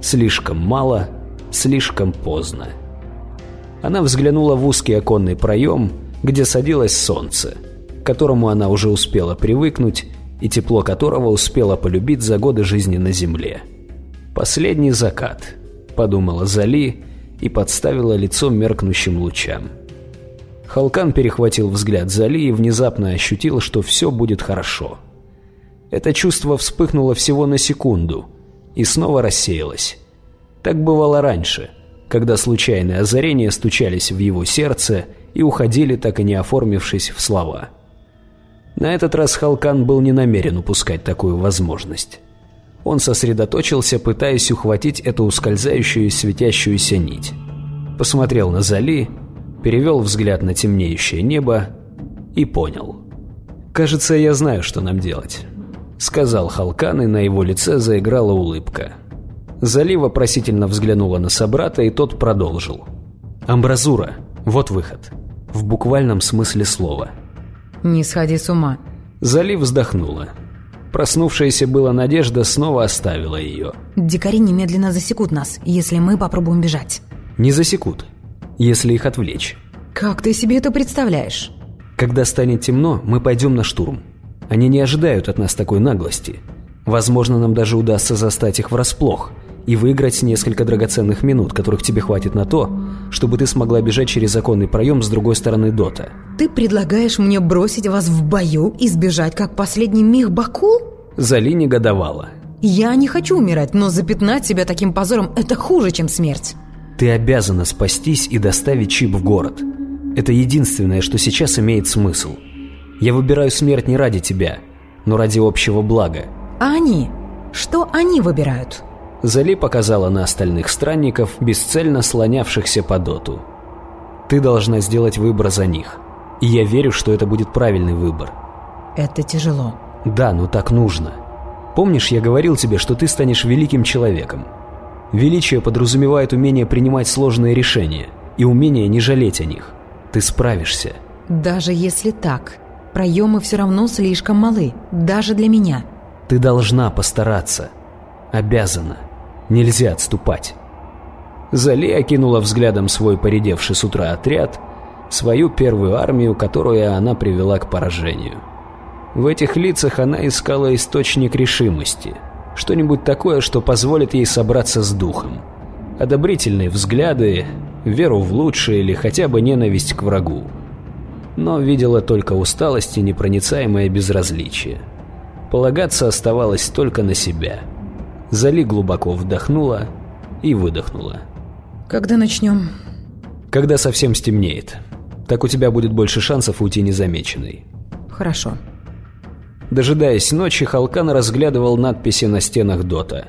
«слишком мало, слишком поздно». Она взглянула в узкий оконный проем, где садилось солнце, к которому она уже успела привыкнуть и тепло которого успела полюбить за годы жизни на земле. «Последний закат», — подумала Зали и подставила лицо меркнущим лучам. Халкан перехватил взгляд Зали и внезапно ощутил, что все будет хорошо. Это чувство вспыхнуло всего на секунду и снова рассеялось. Так бывало раньше, когда случайные озарения стучались в его сердце и уходили, так и не оформившись в слова. На этот раз Халкан был не намерен упускать такую возможность. Он сосредоточился, пытаясь ухватить эту ускользающую светящуюся нить. Посмотрел на Зали, перевел взгляд на темнеющее небо и понял. «Кажется, я знаю, что нам делать», — сказал Халкан, и на его лице заиграла улыбка. Зали вопросительно взглянула на собрата, и тот продолжил. «Амбразура. Вот выход. В буквальном смысле слова». «Не сходи с ума». Зали вздохнула. Проснувшаяся была надежда снова оставила ее. «Дикари немедленно засекут нас, если мы попробуем бежать». «Не засекут, если их отвлечь». «Как ты себе это представляешь?» «Когда станет темно, мы пойдем на штурм. Они не ожидают от нас такой наглости. Возможно, нам даже удастся застать их врасплох и выиграть несколько драгоценных минут, которых тебе хватит на то, чтобы ты смогла бежать через законный проем с другой стороны Дота. Ты предлагаешь мне бросить вас в бою и сбежать, как последний мих Бакул? Зали негодовала. Я не хочу умирать, но запятнать себя таким позором – это хуже, чем смерть. Ты обязана спастись и доставить чип в город. Это единственное, что сейчас имеет смысл. Я выбираю смерть не ради тебя, но ради общего блага. А они? Что они выбирают? Зали показала на остальных странников, бесцельно слонявшихся по доту. «Ты должна сделать выбор за них. И я верю, что это будет правильный выбор». «Это тяжело». «Да, но так нужно. Помнишь, я говорил тебе, что ты станешь великим человеком? Величие подразумевает умение принимать сложные решения и умение не жалеть о них. Ты справишься». «Даже если так, проемы все равно слишком малы, даже для меня». «Ты должна постараться. Обязана». Нельзя отступать. Зали окинула взглядом свой поредевший с утра отряд, свою первую армию, которую она привела к поражению. В этих лицах она искала источник решимости, что-нибудь такое, что позволит ей собраться с духом. Одобрительные взгляды, веру в лучшее или хотя бы ненависть к врагу. Но видела только усталость и непроницаемое безразличие. Полагаться оставалось только на себя – Зали глубоко вдохнула и выдохнула. «Когда начнем?» «Когда совсем стемнеет. Так у тебя будет больше шансов уйти незамеченной». «Хорошо». Дожидаясь ночи, Халкан разглядывал надписи на стенах Дота.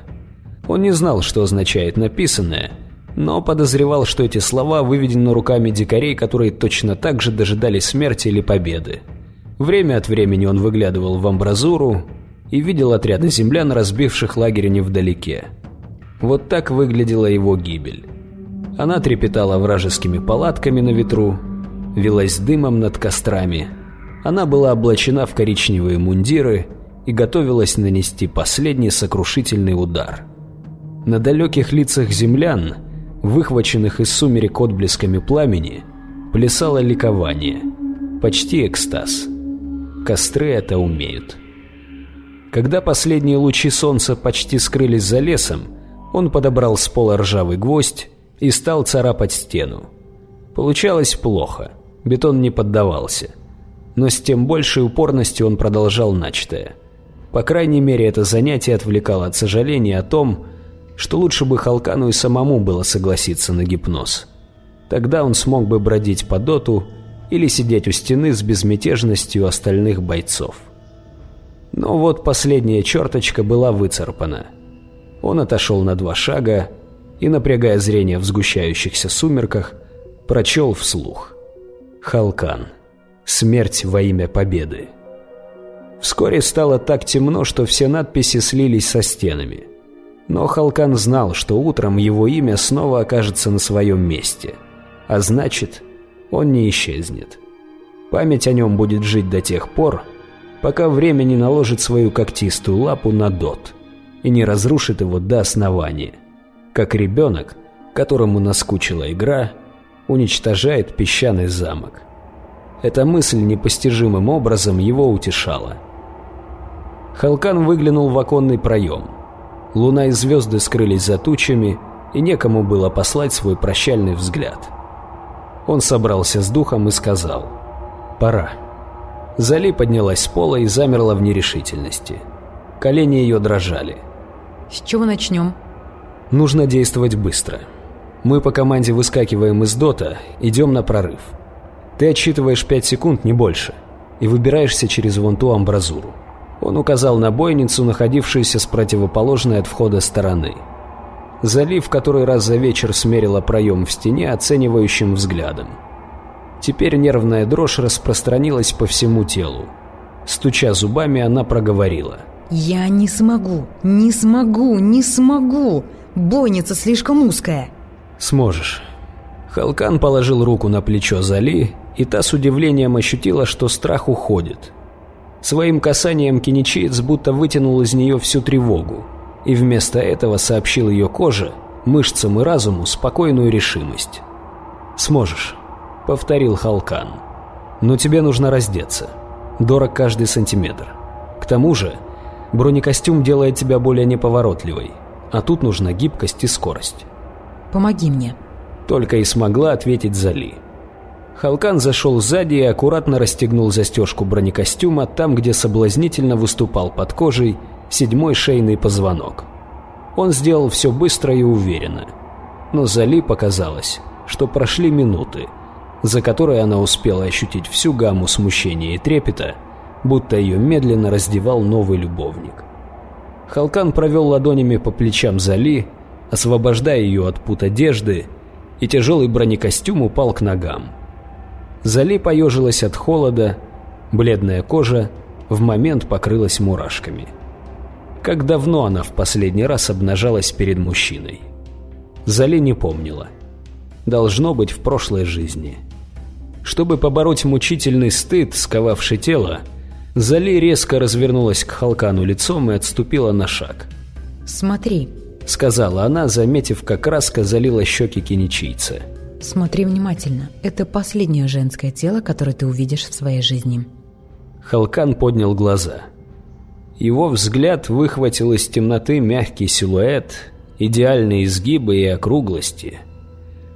Он не знал, что означает написанное, но подозревал, что эти слова выведены руками дикарей, которые точно так же дожидались смерти или победы. Время от времени он выглядывал в амбразуру, и видел отряды землян, разбивших лагерь невдалеке. Вот так выглядела его гибель. Она трепетала вражескими палатками на ветру, велась дымом над кострами. Она была облачена в коричневые мундиры и готовилась нанести последний сокрушительный удар. На далеких лицах землян, выхваченных из сумерек отблесками пламени, плясало ликование, почти экстаз. Костры это умеют. Когда последние лучи солнца почти скрылись за лесом, он подобрал с пола ржавый гвоздь и стал царапать стену. Получалось плохо, бетон не поддавался. Но с тем большей упорностью он продолжал начатое. По крайней мере, это занятие отвлекало от сожаления о том, что лучше бы Халкану и самому было согласиться на гипноз. Тогда он смог бы бродить по доту или сидеть у стены с безмятежностью остальных бойцов. Но вот последняя черточка была выцарпана. Он отошел на два шага и, напрягая зрение в сгущающихся сумерках, прочел вслух. «Халкан. Смерть во имя победы». Вскоре стало так темно, что все надписи слились со стенами. Но Халкан знал, что утром его имя снова окажется на своем месте. А значит, он не исчезнет. Память о нем будет жить до тех пор, пока время не наложит свою когтистую лапу на дот и не разрушит его до основания, как ребенок, которому наскучила игра, уничтожает песчаный замок. Эта мысль непостижимым образом его утешала. Халкан выглянул в оконный проем. Луна и звезды скрылись за тучами, и некому было послать свой прощальный взгляд. Он собрался с духом и сказал «Пора». Зали поднялась с пола и замерла в нерешительности. Колени ее дрожали. «С чего начнем?» «Нужно действовать быстро. Мы по команде выскакиваем из дота, идем на прорыв. Ты отсчитываешь 5 секунд, не больше, и выбираешься через вон ту амбразуру. Он указал на бойницу, находившуюся с противоположной от входа стороны. Залив который раз за вечер смерила проем в стене оценивающим взглядом. Теперь нервная дрожь распространилась по всему телу. Стуча зубами, она проговорила. «Я не смогу, не смогу, не смогу! Бойница слишком узкая!» «Сможешь». Халкан положил руку на плечо Зали, и та с удивлением ощутила, что страх уходит. Своим касанием киничиец будто вытянул из нее всю тревогу, и вместо этого сообщил ее коже, мышцам и разуму спокойную решимость. «Сможешь», — повторил Халкан. «Но тебе нужно раздеться. Дорог каждый сантиметр. К тому же, бронекостюм делает тебя более неповоротливой, а тут нужна гибкость и скорость». «Помоги мне», — только и смогла ответить Зали. Халкан зашел сзади и аккуратно расстегнул застежку бронекостюма там, где соблазнительно выступал под кожей седьмой шейный позвонок. Он сделал все быстро и уверенно. Но Зали показалось, что прошли минуты, за которые она успела ощутить всю гамму смущения и трепета, будто ее медленно раздевал новый любовник. Халкан провел ладонями по плечам Зали, освобождая ее от пут одежды, и тяжелый бронекостюм упал к ногам. Зали поежилась от холода, бледная кожа в момент покрылась мурашками. Как давно она в последний раз обнажалась перед мужчиной? Зали не помнила. Должно быть в прошлой жизни. Чтобы побороть мучительный стыд, сковавший тело, Зали резко развернулась к Халкану лицом и отступила на шаг. «Смотри», — сказала она, заметив, как краска залила щеки киничийца. Смотри внимательно. Это последнее женское тело, которое ты увидишь в своей жизни. Халкан поднял глаза. Его взгляд выхватил из темноты мягкий силуэт, идеальные изгибы и округлости.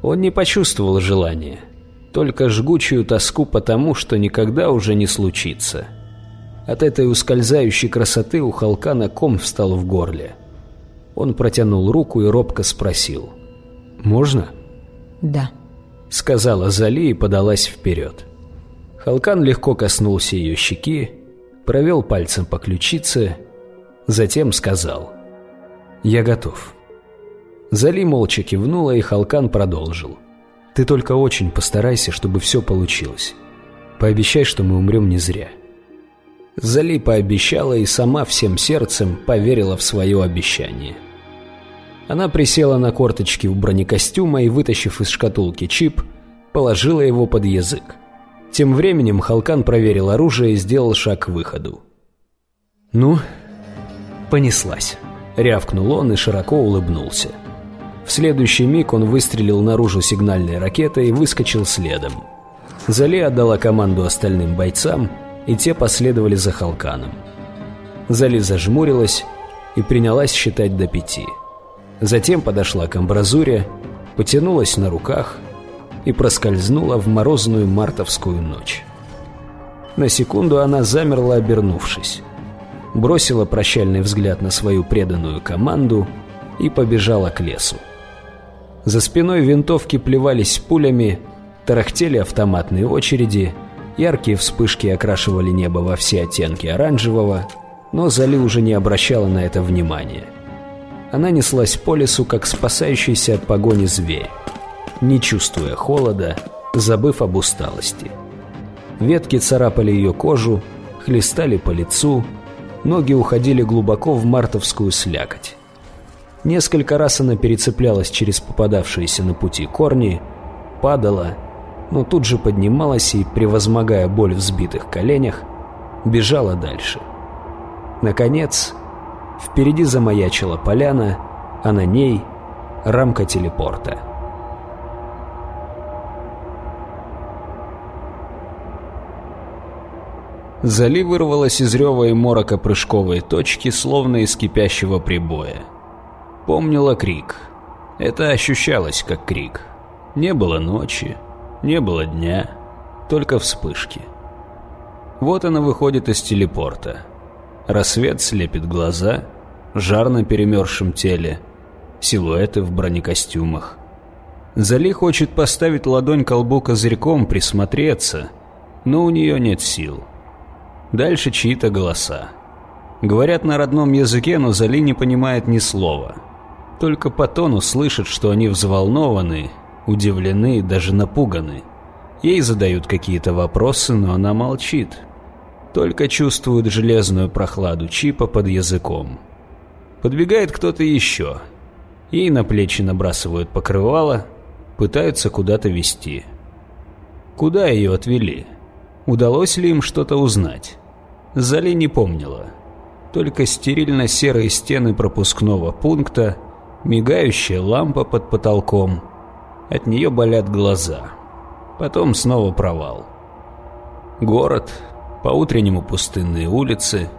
Он не почувствовал желания, только жгучую тоску по тому, что никогда уже не случится. От этой ускользающей красоты у Халкана ком встал в горле. Он протянул руку и робко спросил. «Можно?» «Да», — сказала Зали и подалась вперед. Халкан легко коснулся ее щеки, провел пальцем по ключице, затем сказал «Я готов». Зали молча кивнула, и Халкан продолжил. «Ты только очень постарайся, чтобы все получилось. Пообещай, что мы умрем не зря». Зали пообещала и сама всем сердцем поверила в свое обещание. Она присела на корточки у бронекостюма и, вытащив из шкатулки чип, положила его под язык. Тем временем Халкан проверил оружие и сделал шаг к выходу. «Ну, понеслась», — рявкнул он и широко улыбнулся. В следующий миг он выстрелил наружу сигнальной ракетой и выскочил следом. Зали отдала команду остальным бойцам, и те последовали за Халканом. Зали зажмурилась и принялась считать до пяти. Затем подошла к амбразуре, потянулась на руках и проскользнула в морозную мартовскую ночь. На секунду она замерла, обернувшись. Бросила прощальный взгляд на свою преданную команду и побежала к лесу. За спиной винтовки плевались пулями, тарахтели автоматные очереди, яркие вспышки окрашивали небо во все оттенки оранжевого, но Зали уже не обращала на это внимания. Она неслась по лесу, как спасающийся от погони зверь, не чувствуя холода, забыв об усталости. Ветки царапали ее кожу, хлестали по лицу, ноги уходили глубоко в мартовскую слякоть. Несколько раз она перецеплялась через попадавшиеся на пути корни, падала, но тут же поднималась и, превозмогая боль в сбитых коленях, бежала дальше. Наконец, впереди замаячила поляна, а на ней рамка телепорта. Зали вырвалась из рева и морока прыжковой точки, словно из кипящего прибоя. Помнила крик. Это ощущалось как крик. Не было ночи, не было дня, только вспышки. Вот она выходит из телепорта. Рассвет слепит глаза, жар на перемерзшем теле, силуэты в бронекостюмах. Зали хочет поставить ладонь колбу козырьком, присмотреться, но у нее нет сил. Дальше чьи-то голоса. Говорят на родном языке, но Зали не понимает ни слова. Только по тону слышит, что они взволнованы, удивлены, даже напуганы. Ей задают какие-то вопросы, но она молчит. Только чувствует железную прохладу чипа под языком. Подбегает кто-то еще. Ей на плечи набрасывают покрывало, пытаются куда-то вести. Куда ее отвели? Удалось ли им что-то узнать? Зали не помнила. Только стерильно-серые стены пропускного пункта, мигающая лампа под потолком. От нее болят глаза. Потом снова провал. Город, по-утреннему пустынные улицы.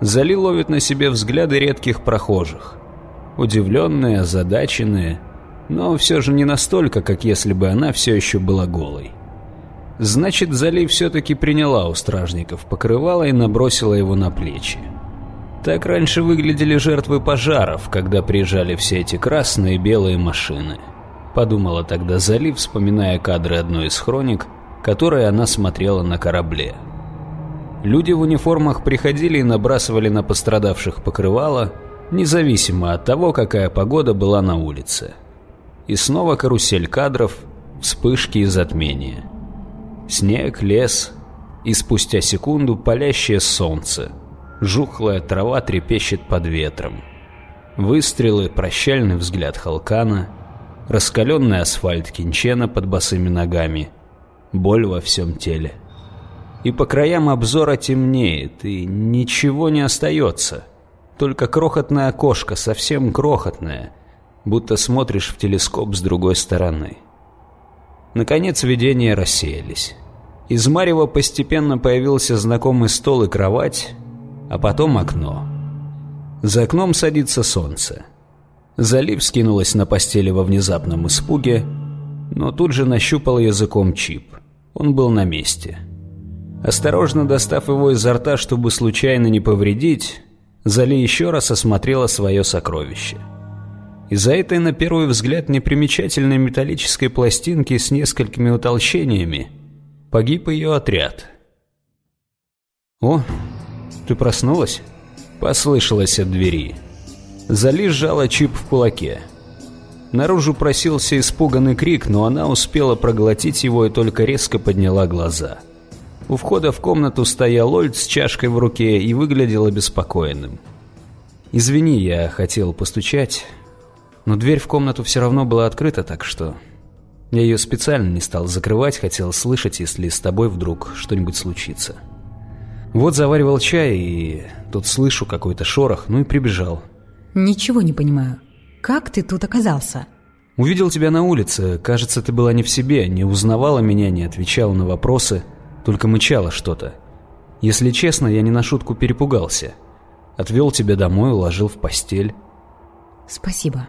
Зали ловит на себе взгляды редких прохожих. Удивленные, озадаченные, но все же не настолько, как если бы она все еще была голой. Значит, Зали все-таки приняла у стражников покрывало и набросила его на плечи. Так раньше выглядели жертвы пожаров, когда приезжали все эти красные и белые машины. Подумала тогда Зали, вспоминая кадры одной из хроник, которые она смотрела на корабле. Люди в униформах приходили и набрасывали на пострадавших покрывало, независимо от того, какая погода была на улице. И снова карусель кадров, вспышки и затмения. Снег, лес и спустя секунду палящее солнце. Жухлая трава трепещет под ветром. Выстрелы, прощальный взгляд Халкана, раскаленный асфальт Кинчена под босыми ногами, боль во всем теле. И по краям обзора темнеет, и ничего не остается. Только крохотное окошко, совсем крохотное, будто смотришь в телескоп с другой стороны. Наконец видения рассеялись. Из Марева постепенно появился знакомый стол и кровать, а потом окно. За окном садится солнце. Залив скинулась на постели во внезапном испуге, но тут же нащупал языком чип. Он был на месте. Осторожно достав его изо рта, чтобы случайно не повредить, Зали еще раз осмотрела свое сокровище – из-за этой, на первый взгляд, непримечательной металлической пластинки с несколькими утолщениями погиб ее отряд. «О, ты проснулась?» — послышалось от двери. Зали сжала чип в кулаке. Наружу просился испуганный крик, но она успела проглотить его и только резко подняла глаза. У входа в комнату стоял Ольд с чашкой в руке и выглядел обеспокоенным. «Извини, я хотел постучать, но дверь в комнату все равно была открыта, так что... Я ее специально не стал закрывать, хотел слышать, если с тобой вдруг что-нибудь случится. Вот заваривал чай, и тут слышу какой-то шорох, ну и прибежал. Ничего не понимаю. Как ты тут оказался? Увидел тебя на улице. Кажется, ты была не в себе, не узнавала меня, не отвечала на вопросы, только мычала что-то. Если честно, я не на шутку перепугался. Отвел тебя домой, уложил в постель. Спасибо.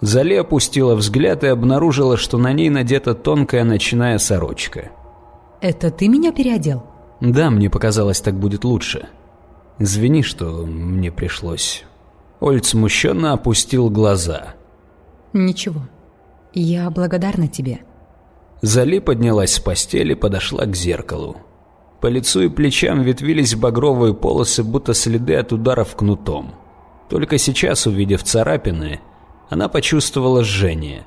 Зали опустила взгляд и обнаружила, что на ней надета тонкая ночная сорочка. «Это ты меня переодел?» «Да, мне показалось, так будет лучше. Извини, что мне пришлось». Ольд смущенно опустил глаза. «Ничего. Я благодарна тебе». Зали поднялась с постели, подошла к зеркалу. По лицу и плечам ветвились багровые полосы, будто следы от ударов кнутом. Только сейчас, увидев царапины, она почувствовала жжение.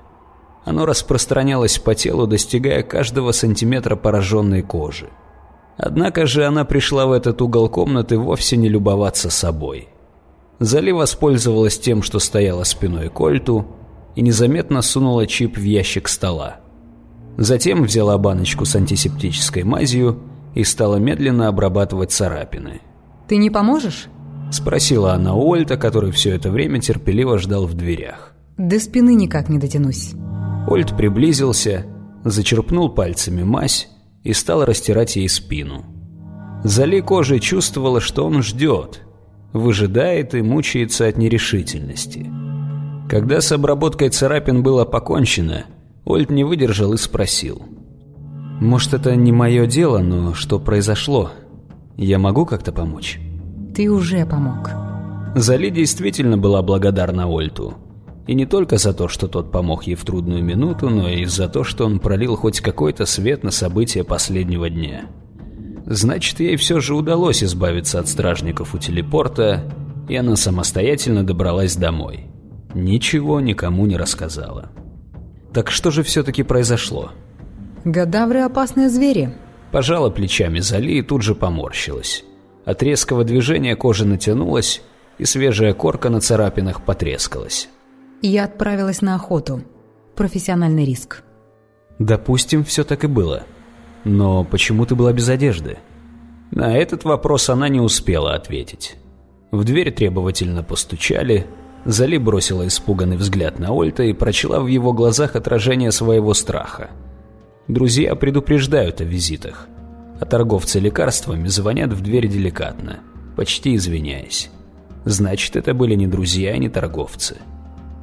Оно распространялось по телу, достигая каждого сантиметра пораженной кожи. Однако же она пришла в этот угол комнаты вовсе не любоваться собой. Зали воспользовалась тем, что стояла спиной к Ольту, и незаметно сунула чип в ящик стола. Затем взяла баночку с антисептической мазью и стала медленно обрабатывать царапины. «Ты не поможешь?» Спросила она у Ольта, который все это время терпеливо ждал в дверях. «До спины никак не дотянусь». Ольт приблизился, зачерпнул пальцами мазь и стал растирать ей спину. Зали кожей чувствовала, что он ждет, выжидает и мучается от нерешительности. Когда с обработкой царапин было покончено, Ольт не выдержал и спросил. «Может, это не мое дело, но что произошло? Я могу как-то помочь?» «Ты уже помог». Зали действительно была благодарна Ольту. И не только за то, что тот помог ей в трудную минуту, но и за то, что он пролил хоть какой-то свет на события последнего дня. Значит, ей все же удалось избавиться от стражников у телепорта, и она самостоятельно добралась домой. Ничего никому не рассказала. Так что же все-таки произошло? Гадавры опасные звери. Пожала плечами Зали и тут же поморщилась. От резкого движения кожа натянулась, и свежая корка на царапинах потрескалась. Я отправилась на охоту. Профессиональный риск. Допустим, все так и было. Но почему ты была без одежды? На этот вопрос она не успела ответить. В дверь требовательно постучали. Зали бросила испуганный взгляд на Ольта и прочла в его глазах отражение своего страха. Друзья предупреждают о визитах, а торговцы лекарствами звонят в дверь деликатно, почти извиняясь. Значит, это были не друзья и не торговцы.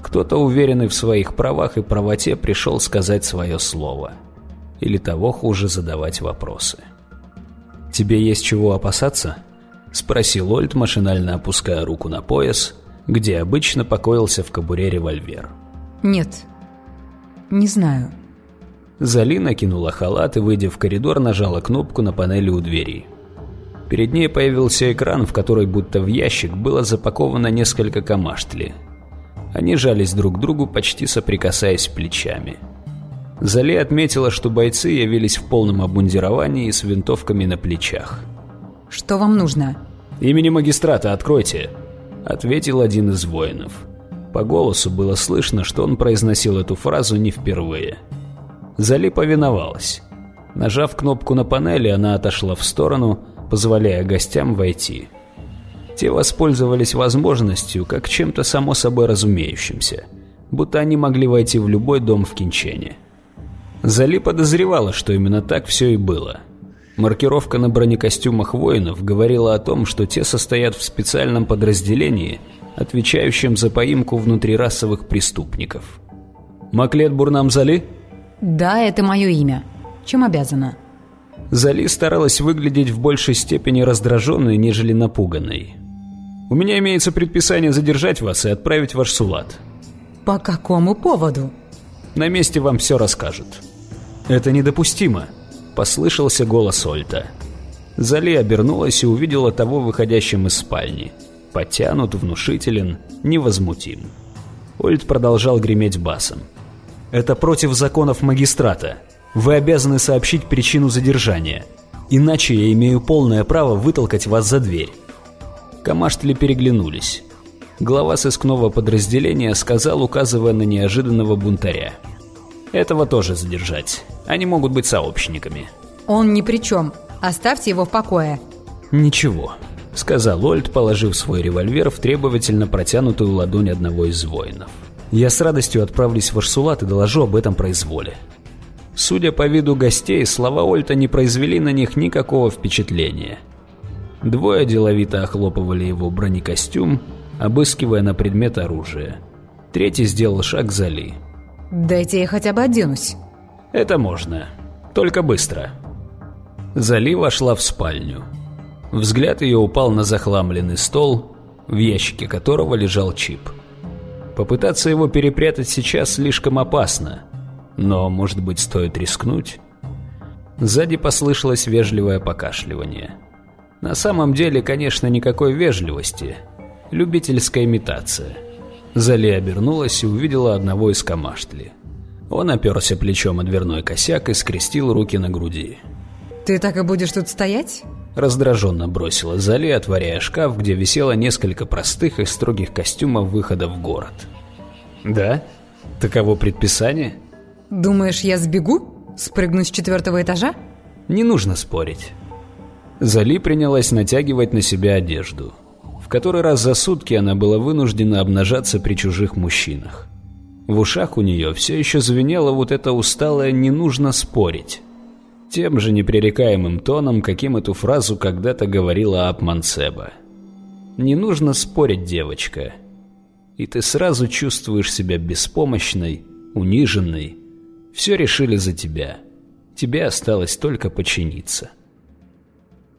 Кто-то, уверенный в своих правах и правоте, пришел сказать свое слово. Или того хуже задавать вопросы. «Тебе есть чего опасаться?» – спросил Ольд, машинально опуская руку на пояс, где обычно покоился в кобуре револьвер. «Нет, не знаю». Зали накинула халат и, выйдя в коридор, нажала кнопку на панели у двери. Перед ней появился экран, в который будто в ящик было запаковано несколько камаштли – они жались друг к другу, почти соприкасаясь плечами. Зали отметила, что бойцы явились в полном обмундировании и с винтовками на плечах. «Что вам нужно?» «Имени магистрата откройте», — ответил один из воинов. По голосу было слышно, что он произносил эту фразу не впервые. Зали повиновалась. Нажав кнопку на панели, она отошла в сторону, позволяя гостям войти. Те воспользовались возможностью, как чем-то само собой разумеющимся, будто они могли войти в любой дом в Кинчене. Зали подозревала, что именно так все и было. Маркировка на бронекостюмах воинов говорила о том, что те состоят в специальном подразделении, отвечающем за поимку внутрирасовых преступников. «Маклет Бурнам Зали?» «Да, это мое имя. Чем обязана?» Зали старалась выглядеть в большей степени раздраженной, нежели напуганной. У меня имеется предписание задержать вас и отправить в Ашсулат. По какому поводу? На месте вам все расскажут. Это недопустимо, послышался голос Ольта. Зали обернулась и увидела того выходящим из спальни. Потянут, внушителен, невозмутим. Ольт продолжал греметь басом. «Это против законов магистрата. Вы обязаны сообщить причину задержания. Иначе я имею полное право вытолкать вас за дверь. Камаштли переглянулись. Глава сыскного подразделения сказал, указывая на неожиданного бунтаря. «Этого тоже задержать. Они могут быть сообщниками». «Он ни при чем. Оставьте его в покое». «Ничего», — сказал Ольд, положив свой револьвер в требовательно протянутую ладонь одного из воинов. «Я с радостью отправлюсь в Арсулат и доложу об этом произволе». Судя по виду гостей, слова Ольта не произвели на них никакого впечатления — Двое деловито охлопывали его бронекостюм, обыскивая на предмет оружия. Третий сделал шаг за Ли. «Дайте я хотя бы оденусь». «Это можно. Только быстро». Зали вошла в спальню. Взгляд ее упал на захламленный стол, в ящике которого лежал чип. Попытаться его перепрятать сейчас слишком опасно, но, может быть, стоит рискнуть? Сзади послышалось вежливое покашливание. На самом деле, конечно, никакой вежливости. Любительская имитация. Зали обернулась и увидела одного из камаштли. Он оперся плечом о дверной косяк и скрестил руки на груди. «Ты так и будешь тут стоять?» Раздраженно бросила Зали, отворяя шкаф, где висело несколько простых и строгих костюмов выхода в город. «Да? Таково предписание?» «Думаешь, я сбегу?» Спрыгнуть с четвертого этажа? Не нужно спорить. Зали принялась натягивать на себя одежду. Который раз за сутки она была вынуждена обнажаться при чужих мужчинах. В ушах у нее все еще звенело вот это усталое «не нужно спорить». Тем же непререкаемым тоном, каким эту фразу когда-то говорила Апманцеба. «Не нужно спорить, девочка». И ты сразу чувствуешь себя беспомощной, униженной. Все решили за тебя. Тебе осталось только подчиниться.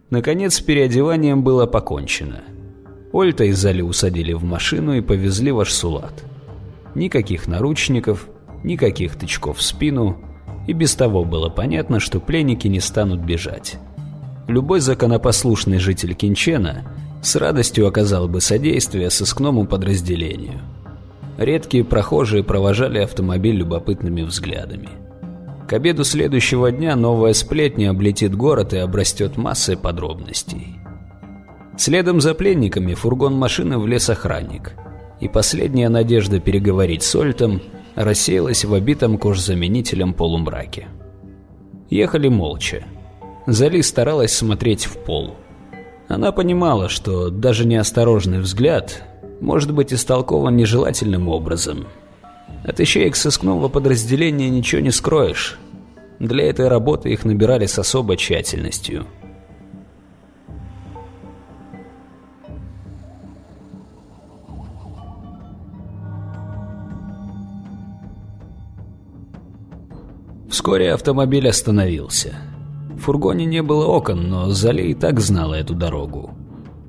Наконец, переодеванием было покончено. Ольта и Зали усадили в машину и повезли в Ашсулат. Никаких наручников, никаких тычков в спину, и без того было понятно, что пленники не станут бежать. Любой законопослушный житель Кинчена с радостью оказал бы содействие сыскному подразделению. Редкие прохожие провожали автомобиль любопытными взглядами. К обеду следующего дня новая сплетня облетит город и обрастет массой подробностей. Следом за пленниками фургон машины влез охранник – и последняя надежда переговорить с Ольтом рассеялась в обитом кожзаменителем полумраке. Ехали молча. Зали старалась смотреть в пол. Она понимала, что даже неосторожный взгляд может быть истолкован нежелательным образом. От ищеек сыскного подразделения ничего не скроешь. Для этой работы их набирали с особой тщательностью – Вскоре автомобиль остановился. В фургоне не было окон, но Зали и так знала эту дорогу.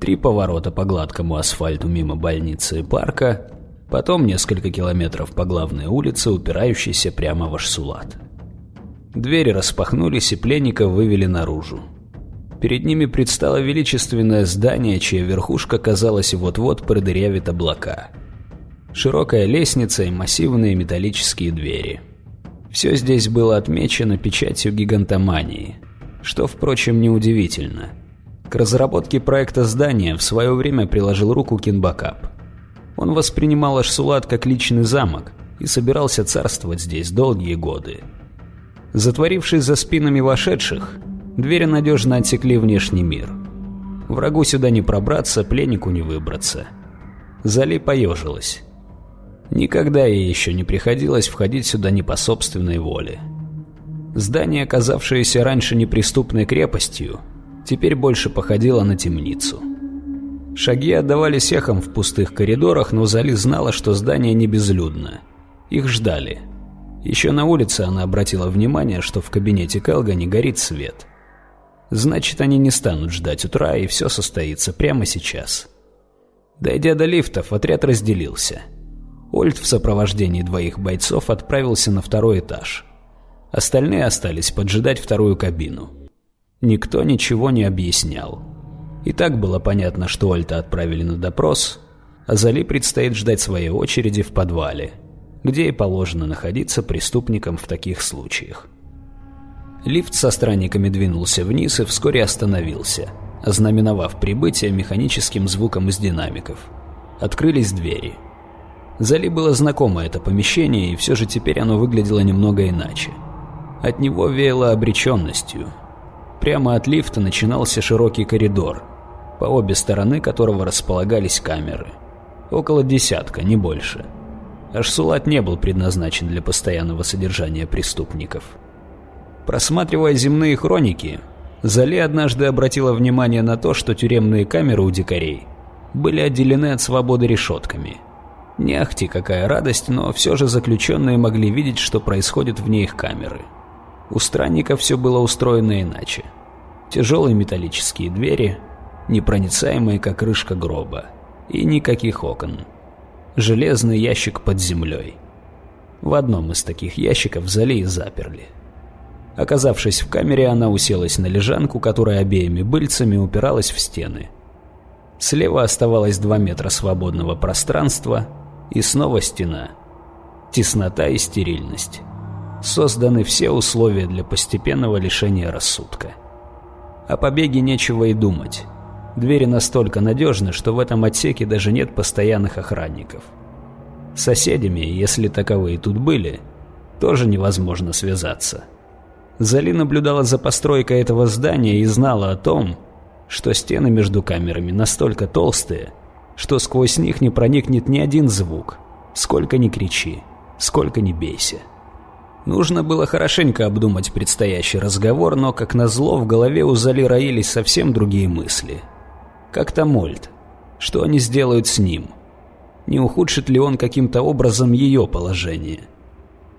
Три поворота по гладкому асфальту мимо больницы и парка, потом несколько километров по главной улице, упирающейся прямо в Ашсулат. Двери распахнулись, и пленников вывели наружу. Перед ними предстало величественное здание, чья верхушка, казалось, вот-вот продырявит облака. Широкая лестница и массивные металлические двери – все здесь было отмечено печатью гигантомании, что, впрочем, неудивительно. К разработке проекта здания в свое время приложил руку Кинбакап. Он воспринимал Ашсулат как личный замок и собирался царствовать здесь долгие годы. Затворившись за спинами вошедших, двери надежно отсекли внешний мир. Врагу сюда не пробраться, пленнику не выбраться. Зали поежилась. Никогда ей еще не приходилось входить сюда не по собственной воле. Здание, оказавшееся раньше неприступной крепостью, теперь больше походило на темницу. Шаги отдавались эхом в пустых коридорах, но Зали знала, что здание не безлюдно. Их ждали. Еще на улице она обратила внимание, что в кабинете Келга не горит свет. Значит, они не станут ждать утра, и все состоится прямо сейчас. Дойдя до лифтов, отряд разделился – Ольд в сопровождении двоих бойцов отправился на второй этаж. Остальные остались поджидать вторую кабину. Никто ничего не объяснял. И так было понятно, что Ольта отправили на допрос, а Зали предстоит ждать своей очереди в подвале, где и положено находиться преступникам в таких случаях. Лифт со странниками двинулся вниз и вскоре остановился, ознаменовав прибытие механическим звуком из динамиков. Открылись двери – Зали было знакомо это помещение, и все же теперь оно выглядело немного иначе. От него веяло обреченностью. Прямо от лифта начинался широкий коридор, по обе стороны которого располагались камеры. Около десятка, не больше. Ашсулат не был предназначен для постоянного содержания преступников. Просматривая земные хроники, Зали однажды обратила внимание на то, что тюремные камеры у дикарей были отделены от свободы решетками – не ахти какая радость, но все же заключенные могли видеть, что происходит вне их камеры. У странников все было устроено иначе. Тяжелые металлические двери, непроницаемые как крышка гроба, и никаких окон. Железный ящик под землей. В одном из таких ящиков Зали и заперли. Оказавшись в камере, она уселась на лежанку, которая обеими быльцами упиралась в стены. Слева оставалось два метра свободного пространства, и снова стена. Теснота и стерильность. Созданы все условия для постепенного лишения рассудка. О побеге нечего и думать. Двери настолько надежны, что в этом отсеке даже нет постоянных охранников. Соседями, если таковые тут были, тоже невозможно связаться. Зали наблюдала за постройкой этого здания и знала о том, что стены между камерами настолько толстые, что сквозь них не проникнет ни один звук, сколько ни кричи, сколько ни бейся. Нужно было хорошенько обдумать предстоящий разговор, но, как назло, в голове у Зали роились совсем другие мысли. Как там Мольт? Что они сделают с ним? Не ухудшит ли он каким-то образом ее положение?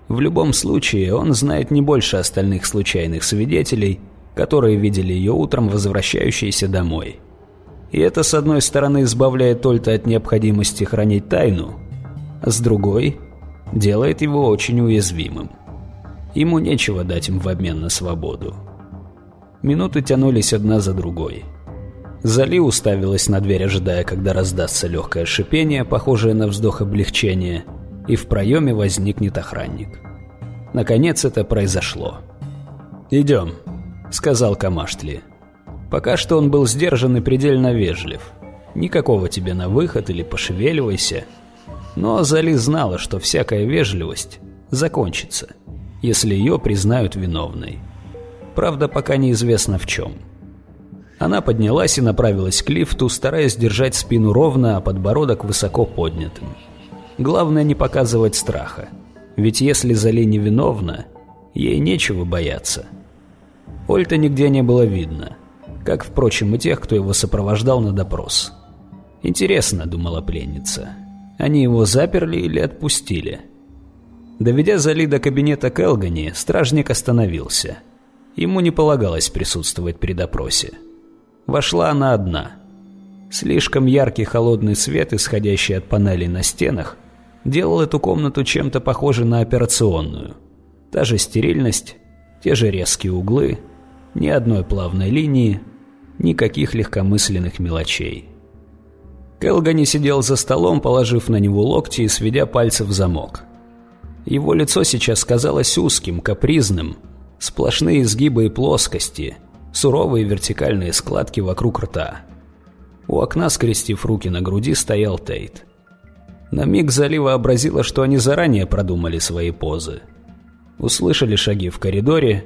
В любом случае, он знает не больше остальных случайных свидетелей, которые видели ее утром возвращающейся домой. И это, с одной стороны, избавляет Тольта от необходимости хранить тайну, а с другой – делает его очень уязвимым. Ему нечего дать им в обмен на свободу. Минуты тянулись одна за другой. Зали уставилась на дверь, ожидая, когда раздастся легкое шипение, похожее на вздох облегчения, и в проеме возникнет охранник. Наконец это произошло. «Идем», — сказал Камаштли. Пока что он был сдержан и предельно вежлив. Никакого тебе на выход или пошевеливайся. Но Зали знала, что всякая вежливость закончится, если ее признают виновной. Правда, пока неизвестно в чем. Она поднялась и направилась к лифту, стараясь держать спину ровно, а подбородок высоко поднятым. Главное не показывать страха. Ведь если Зали невиновна, ей нечего бояться. Ольта нигде не было видно, как, впрочем, и тех, кто его сопровождал на допрос. «Интересно», — думала пленница, — «они его заперли или отпустили?» Доведя Зали до кабинета Келгани, стражник остановился. Ему не полагалось присутствовать при допросе. Вошла она одна. Слишком яркий холодный свет, исходящий от панелей на стенах, делал эту комнату чем-то похожей на операционную. Та же стерильность, те же резкие углы, ни одной плавной линии, никаких легкомысленных мелочей. Келгани сидел за столом, положив на него локти и сведя пальцы в замок. Его лицо сейчас казалось узким, капризным, сплошные изгибы и плоскости, суровые вертикальные складки вокруг рта. У окна, скрестив руки на груди, стоял Тейт. На миг Зали вообразила, что они заранее продумали свои позы. Услышали шаги в коридоре,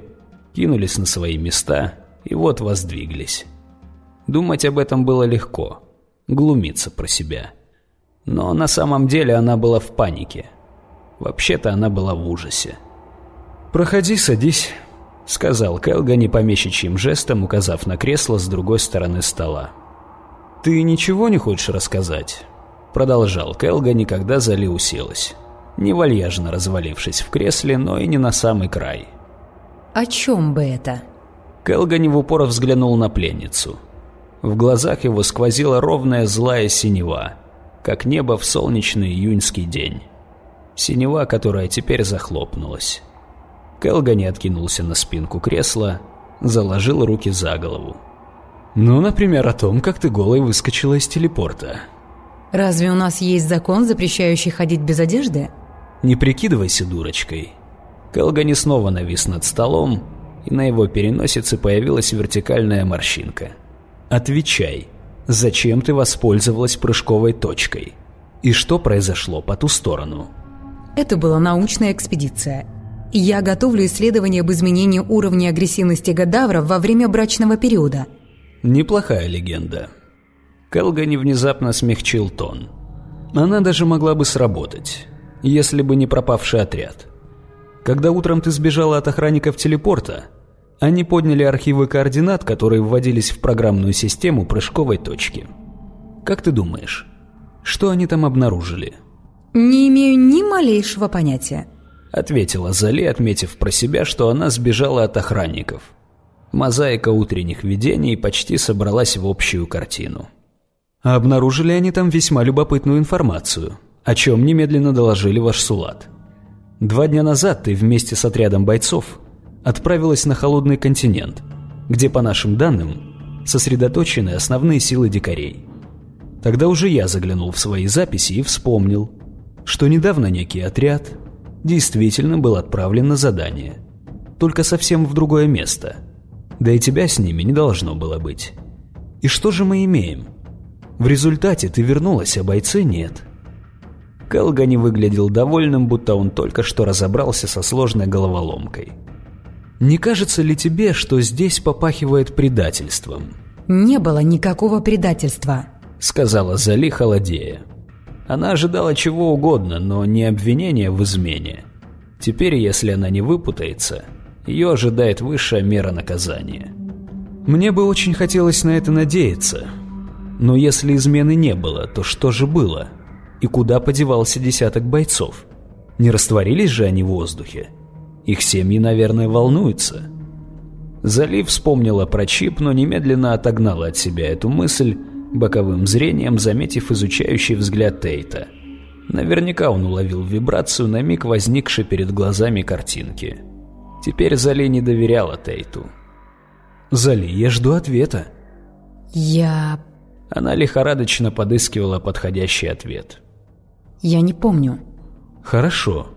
кинулись на свои места и вот воздвиглись. Думать об этом было легко, глумиться про себя. Но на самом деле она была в панике. Вообще-то она была в ужасе. «Проходи, садись», — сказал Келга непомещичьим жестом, указав на кресло с другой стороны стола. «Ты ничего не хочешь рассказать?» Продолжал Келга, никогда Зали уселась. Не вальяжно развалившись в кресле, но и не на самый край. «О чем бы это?» Келгани в упор взглянул на пленницу. В глазах его сквозила ровная злая синева, как небо в солнечный июньский день. Синева, которая теперь захлопнулась. Келгани откинулся на спинку кресла, заложил руки за голову. «Ну, например, о том, как ты голой выскочила из телепорта», Разве у нас есть закон, запрещающий ходить без одежды? Не прикидывайся дурочкой. Келгани снова навис над столом, и на его переносице появилась вертикальная морщинка. Отвечай, зачем ты воспользовалась прыжковой точкой? И что произошло по ту сторону? Это была научная экспедиция. Я готовлю исследование об изменении уровня агрессивности гадавров во время брачного периода. Неплохая легенда. Келгани внезапно смягчил тон. Она даже могла бы сработать, если бы не пропавший отряд. Когда утром ты сбежала от охранников телепорта, они подняли архивы координат, которые вводились в программную систему прыжковой точки. Как ты думаешь, что они там обнаружили? «Не имею ни малейшего понятия», — ответила Зали, отметив про себя, что она сбежала от охранников. Мозаика утренних видений почти собралась в общую картину. А обнаружили они там весьма любопытную информацию, о чем немедленно доложили ваш Сулат. Два дня назад ты вместе с отрядом бойцов отправилась на холодный континент, где, по нашим данным, сосредоточены основные силы дикарей. Тогда уже я заглянул в свои записи и вспомнил, что недавно некий отряд действительно был отправлен на задание, только совсем в другое место. Да и тебя с ними не должно было быть. И что же мы имеем? В результате ты вернулась, а бойцы нет. Келга не выглядел довольным, будто он только что разобрался со сложной головоломкой. Не кажется ли тебе, что здесь попахивает предательством? Не было никакого предательства, сказала Зали холодея. Она ожидала чего угодно, но не обвинения в измене. Теперь, если она не выпутается, ее ожидает высшая мера наказания. Мне бы очень хотелось на это надеяться. Но если измены не было, то что же было? И куда подевался десяток бойцов? Не растворились же они в воздухе? Их семьи, наверное, волнуются. Залив вспомнила про чип, но немедленно отогнала от себя эту мысль, боковым зрением заметив изучающий взгляд Тейта. Наверняка он уловил вибрацию на миг возникшей перед глазами картинки. Теперь Зали не доверяла Тейту. «Зали, я жду ответа». «Я...» Она лихорадочно подыскивала подходящий ответ. «Я не помню». «Хорошо.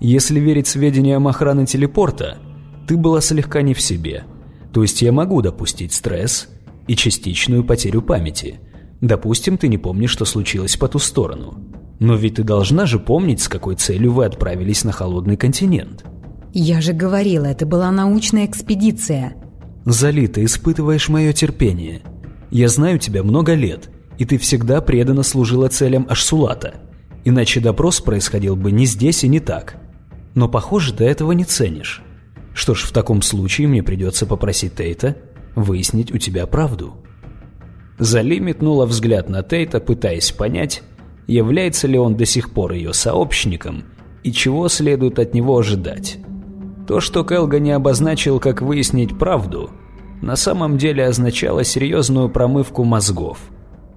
Если верить сведениям охраны телепорта, ты была слегка не в себе. То есть я могу допустить стресс и частичную потерю памяти. Допустим, ты не помнишь, что случилось по ту сторону. Но ведь ты должна же помнить, с какой целью вы отправились на холодный континент. Я же говорила, это была научная экспедиция. Зали, ты испытываешь мое терпение. Я знаю тебя много лет, и ты всегда преданно служила целям Ашсулата. Иначе допрос происходил бы не здесь и не так. Но, похоже, ты этого не ценишь. Что ж, в таком случае мне придется попросить Тейта выяснить у тебя правду. Зали метнула взгляд на Тейта, пытаясь понять, является ли он до сих пор ее сообщником и чего следует от него ожидать. То, что Келга не обозначил, как выяснить правду, на самом деле означало серьезную промывку мозгов,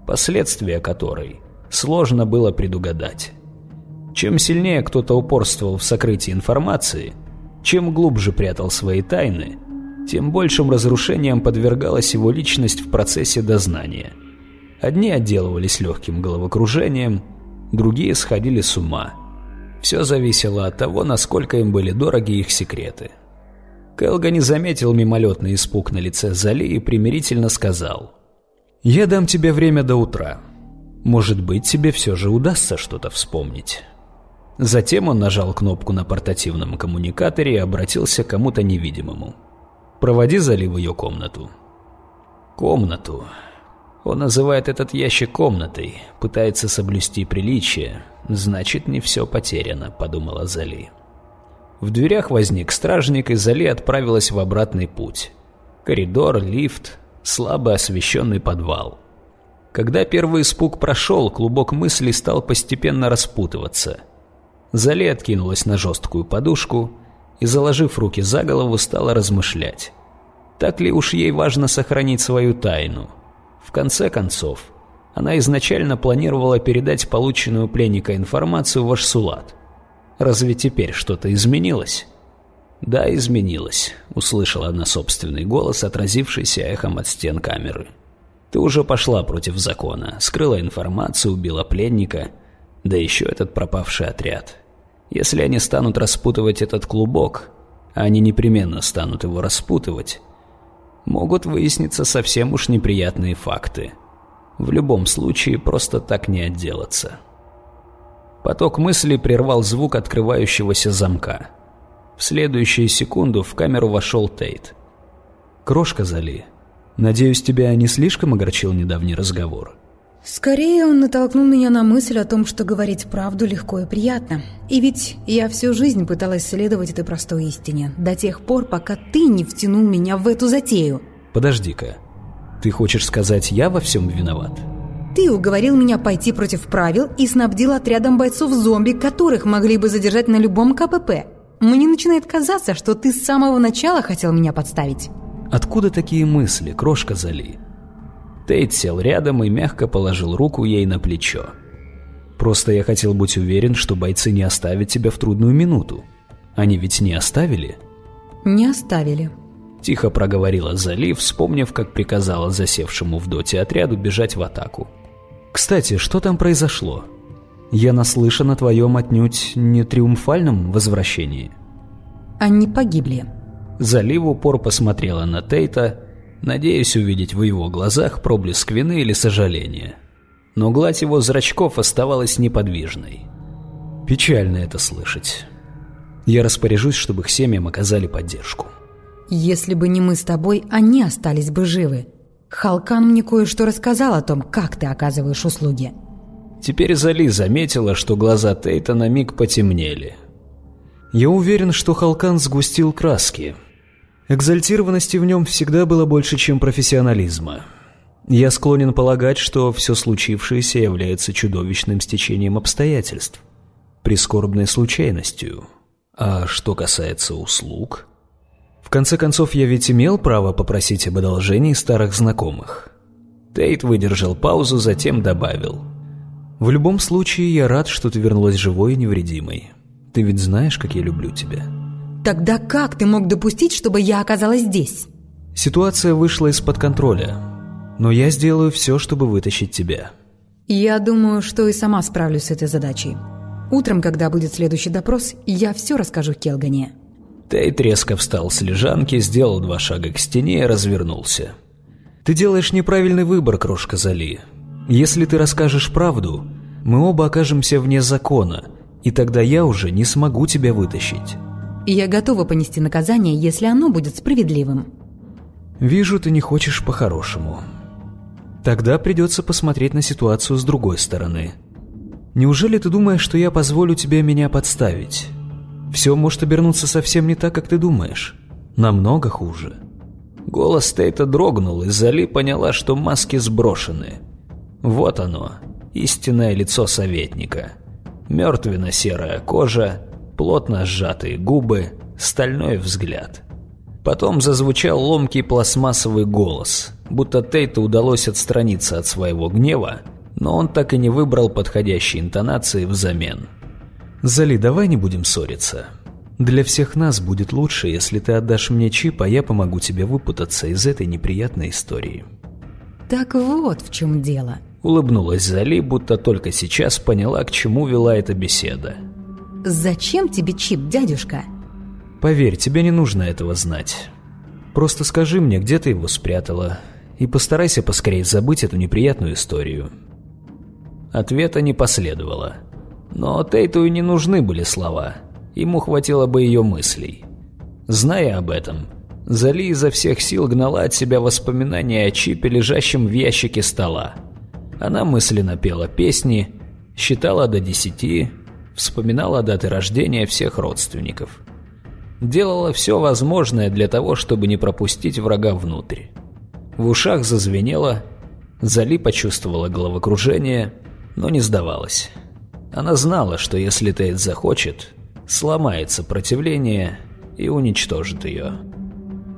последствия которой сложно было предугадать. Чем сильнее кто-то упорствовал в сокрытии информации, чем глубже прятал свои тайны, тем большим разрушением подвергалась его личность в процессе дознания. Одни отделывались легким головокружением, другие сходили с ума. Все зависело от того, насколько им были дороги их секреты. Келга не заметил мимолетный испуг на лице Зали и примирительно сказал. «Я дам тебе время до утра. Может быть, тебе все же удастся что-то вспомнить». Затем он нажал кнопку на портативном коммуникаторе и обратился к кому-то невидимому. «Проводи Зали в ее комнату». «Комнату». Он называет этот ящик комнатой, пытается соблюсти приличие. Значит, не все потеряно, подумала Зали. В дверях возник стражник, и Зали отправилась в обратный путь. Коридор, лифт, слабо освещенный подвал. Когда первый испуг прошел, клубок мыслей стал постепенно распутываться – Зали откинулась на жесткую подушку и, заложив руки за голову, стала размышлять. Так ли уж ей важно сохранить свою тайну? В конце концов, она изначально планировала передать полученную пленника информацию в Ашсулат. Разве теперь что-то изменилось? «Да, изменилось», — услышала она собственный голос, отразившийся эхом от стен камеры. «Ты уже пошла против закона, скрыла информацию, убила пленника, да еще этот пропавший отряд. Если они станут распутывать этот клубок, они непременно станут его распутывать, могут выясниться совсем уж неприятные факты. В любом случае, просто так не отделаться. Поток мыслей прервал звук открывающегося замка. В следующую секунду в камеру вошел Тейт. «Крошка Зали, надеюсь, тебя не слишком огорчил недавний разговор?» Скорее он натолкнул меня на мысль о том, что говорить правду легко и приятно. И ведь я всю жизнь пыталась следовать этой простой истине, до тех пор, пока ты не втянул меня в эту затею. Подожди-ка, ты хочешь сказать, я во всем виноват? Ты уговорил меня пойти против правил и снабдил отрядом бойцов-зомби, которых могли бы задержать на любом КПП. Мне начинает казаться, что ты с самого начала хотел меня подставить. Откуда такие мысли, крошка Зали? Тейт сел рядом и мягко положил руку ей на плечо. «Просто я хотел быть уверен, что бойцы не оставят тебя в трудную минуту. Они ведь не оставили?» «Не оставили», — тихо проговорила Зали, вспомнив, как приказала засевшему в доте отряду бежать в атаку. «Кстати, что там произошло? Я наслышан о твоем отнюдь не триумфальном возвращении». «Они погибли». Зали в упор посмотрела на Тейта, надеясь увидеть в его глазах проблеск вины или сожаления. Но гладь его зрачков оставалась неподвижной. Печально это слышать. Я распоряжусь, чтобы их семьям оказали поддержку. Если бы не мы с тобой, они остались бы живы. Халкан мне кое-что рассказал о том, как ты оказываешь услуги. Теперь Зали заметила, что глаза Тейта на миг потемнели. Я уверен, что Халкан сгустил краски. Экзальтированности в нем всегда было больше, чем профессионализма. Я склонен полагать, что все случившееся является чудовищным стечением обстоятельств, прискорбной случайностью. А что касается услуг... В конце концов, я ведь имел право попросить об одолжении старых знакомых. Тейт выдержал паузу, затем добавил. «В любом случае, я рад, что ты вернулась живой и невредимой. Ты ведь знаешь, как я люблю тебя». Тогда как ты мог допустить, чтобы я оказалась здесь? Ситуация вышла из-под контроля, но я сделаю все, чтобы вытащить тебя. Я думаю, что и сама справлюсь с этой задачей. Утром, когда будет следующий допрос, я все расскажу Келгане. Тейт резко встал с лежанки, сделал два шага к стене и развернулся. «Ты делаешь неправильный выбор, крошка Зали. Если ты расскажешь правду, мы оба окажемся вне закона, и тогда я уже не смогу тебя вытащить». Я готова понести наказание, если оно будет справедливым. Вижу, ты не хочешь по-хорошему. Тогда придется посмотреть на ситуацию с другой стороны. Неужели ты думаешь, что я позволю тебе меня подставить? Все может обернуться совсем не так, как ты думаешь. Намного хуже. Голос Тейта дрогнул, и Зали поняла, что маски сброшены. Вот оно, истинное лицо советника. Мертвенно-серая кожа, плотно сжатые губы, стальной взгляд. Потом зазвучал ломкий пластмассовый голос, будто Тейту удалось отстраниться от своего гнева, но он так и не выбрал подходящей интонации взамен. «Зали, давай не будем ссориться. Для всех нас будет лучше, если ты отдашь мне чип, а я помогу тебе выпутаться из этой неприятной истории». «Так вот в чем дело», Улыбнулась Зали, будто только сейчас поняла, к чему вела эта беседа. «Зачем тебе чип, дядюшка?» «Поверь, тебе не нужно этого знать. Просто скажи мне, где ты его спрятала, и постарайся поскорее забыть эту неприятную историю». Ответа не последовало. Но Тейту и не нужны были слова. Ему хватило бы ее мыслей. Зная об этом, Зали изо всех сил гнала от себя воспоминания о чипе, лежащем в ящике стола. Она мысленно пела песни, считала до десяти, вспоминала даты рождения всех родственников. Делала все возможное для того, чтобы не пропустить врага внутрь. В ушах зазвенело, Зали почувствовала головокружение, но не сдавалась. Она знала, что если Тейт захочет, сломает сопротивление и уничтожит ее.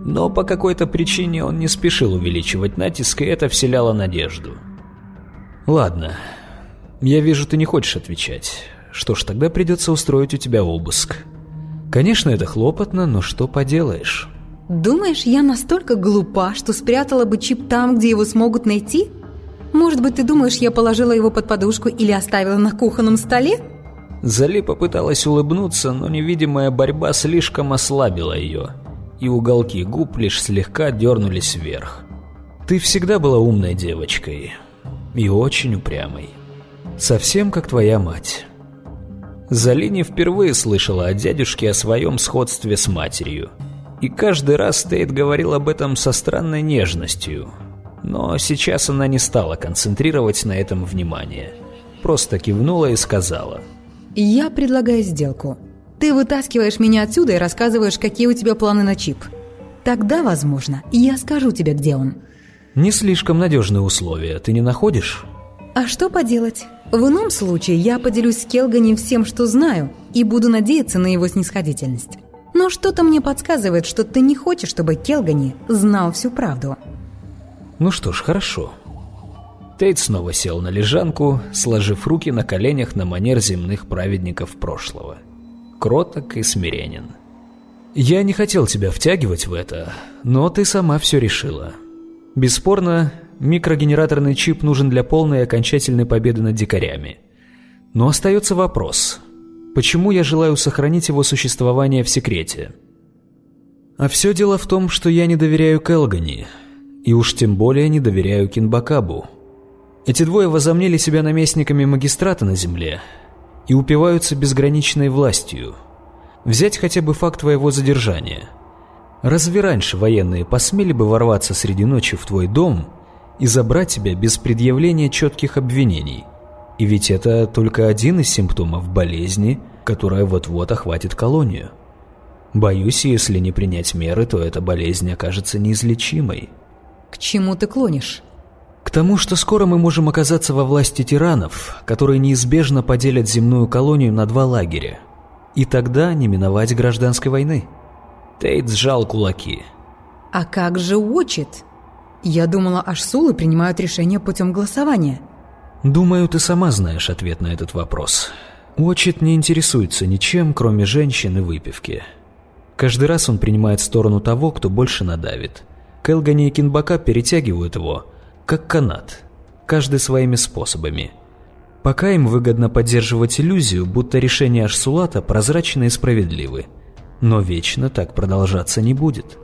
Но по какой-то причине он не спешил увеличивать натиск, и это вселяло надежду. «Ладно, я вижу, ты не хочешь отвечать. Что ж, тогда придется устроить у тебя обыск. Конечно, это хлопотно, но что поделаешь. Думаешь, я настолько глупа, что спрятала бы чип там, где его смогут найти? Может быть, ты думаешь, я положила его под подушку или оставила на кухонном столе? Зали попыталась улыбнуться, но невидимая борьба слишком ослабила ее, и уголки губ лишь слегка дернулись вверх. Ты всегда была умной девочкой и очень упрямой. Совсем как твоя мать. Залини впервые слышала от дядюшки о своем сходстве с матерью. И каждый раз Тейт говорил об этом со странной нежностью. Но сейчас она не стала концентрировать на этом внимание. Просто кивнула и сказала. «Я предлагаю сделку. Ты вытаскиваешь меня отсюда и рассказываешь, какие у тебя планы на чип. Тогда, возможно, я скажу тебе, где он». «Не слишком надежные условия, ты не находишь?» А что поделать? В ином случае я поделюсь с Келгани всем, что знаю, и буду надеяться на его снисходительность. Но что-то мне подсказывает, что ты не хочешь, чтобы Келгани знал всю правду. Ну что ж, хорошо. Тейт снова сел на лежанку, сложив руки на коленях на манер земных праведников прошлого. Кроток и смиренен. Я не хотел тебя втягивать в это, но ты сама все решила. Бесспорно, микрогенераторный чип нужен для полной и окончательной победы над дикарями. Но остается вопрос, почему я желаю сохранить его существование в секрете? А все дело в том, что я не доверяю Келгани, и уж тем более не доверяю Кинбакабу. Эти двое возомнили себя наместниками магистрата на земле и упиваются безграничной властью. Взять хотя бы факт твоего задержания. Разве раньше военные посмели бы ворваться среди ночи в твой дом и забрать тебя без предъявления четких обвинений? И ведь это только один из симптомов болезни, которая вот-вот охватит колонию. Боюсь, если не принять меры, то эта болезнь окажется неизлечимой. К чему ты клонишь? К тому, что скоро мы можем оказаться во власти тиранов, которые неизбежно поделят земную колонию на два лагеря. И тогда не миновать гражданской войны. Тейт сжал кулаки. А как же Уочит? Я думала, Ашсулы принимают решения путем голосования. Думаю, ты сама знаешь ответ на этот вопрос. Уочит не интересуется ничем, кроме женщин и выпивки. Каждый раз он принимает сторону того, кто больше надавит. Келгани и Кинбака перетягивают его, как канат, каждый своими способами. Пока им выгодно поддерживать иллюзию, будто решения Ашсулата прозрачны и справедливы. Но вечно так продолжаться не будет.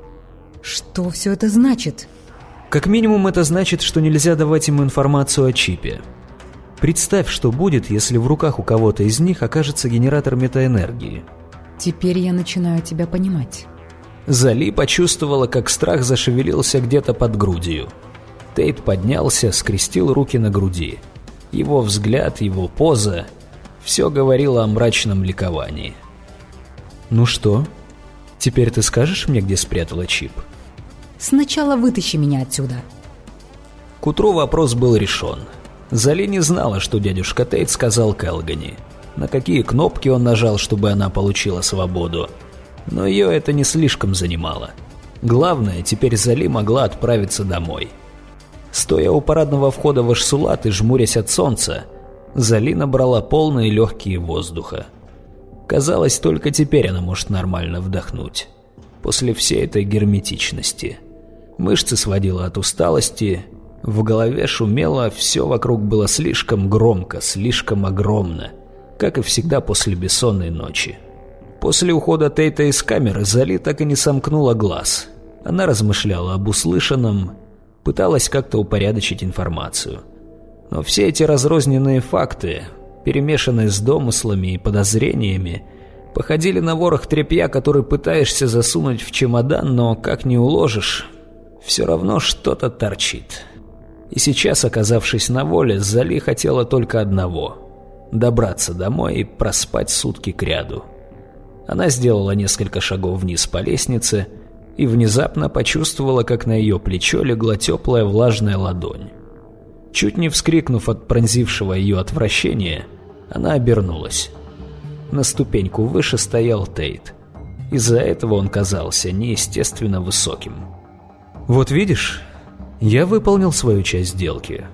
Что все это значит? Как минимум это значит, что нельзя давать ему информацию о чипе. Представь, что будет, если в руках у кого-то из них окажется генератор метаэнергии. Теперь я начинаю тебя понимать. Зали почувствовала, как страх зашевелился где-то под грудью. Тейт поднялся, скрестил руки на груди. Его взгляд, его поза – все говорило о мрачном ликовании. «Ну что, теперь ты скажешь мне, где спрятала чип?» «Сначала вытащи меня отсюда». К утру вопрос был решен. Зали не знала, что дядюшка Тейт сказал Келгани. На какие кнопки он нажал, чтобы она получила свободу. Но ее это не слишком занимало. Главное, теперь Зали могла отправиться домой. Стоя у парадного входа в Ашсулат и жмурясь от солнца, Зали набрала полные легкие воздуха. Казалось, только теперь она может нормально вдохнуть. После всей этой герметичности. Мышцы сводило от усталости, в голове шумело, все вокруг было слишком громко, слишком огромно, как и всегда после бессонной ночи. После ухода Тейта из камеры Зали так и не сомкнула глаз. Она размышляла об услышанном, пыталась как-то упорядочить информацию. Но все эти разрозненные факты, перемешанные с домыслами и подозрениями, походили на ворох тряпья, который пытаешься засунуть в чемодан, но как не уложишь, все равно что-то торчит. И сейчас, оказавшись на воле, Зали хотела только одного – добраться домой и проспать сутки кряду. Она сделала несколько шагов вниз по лестнице и внезапно почувствовала, как на ее плечо легла теплая влажная ладонь. Чуть не вскрикнув от пронзившего ее отвращения, она обернулась. На ступеньку выше стоял Тейт. Из-за этого он казался неестественно высоким. «Вот видишь, я выполнил свою часть сделки.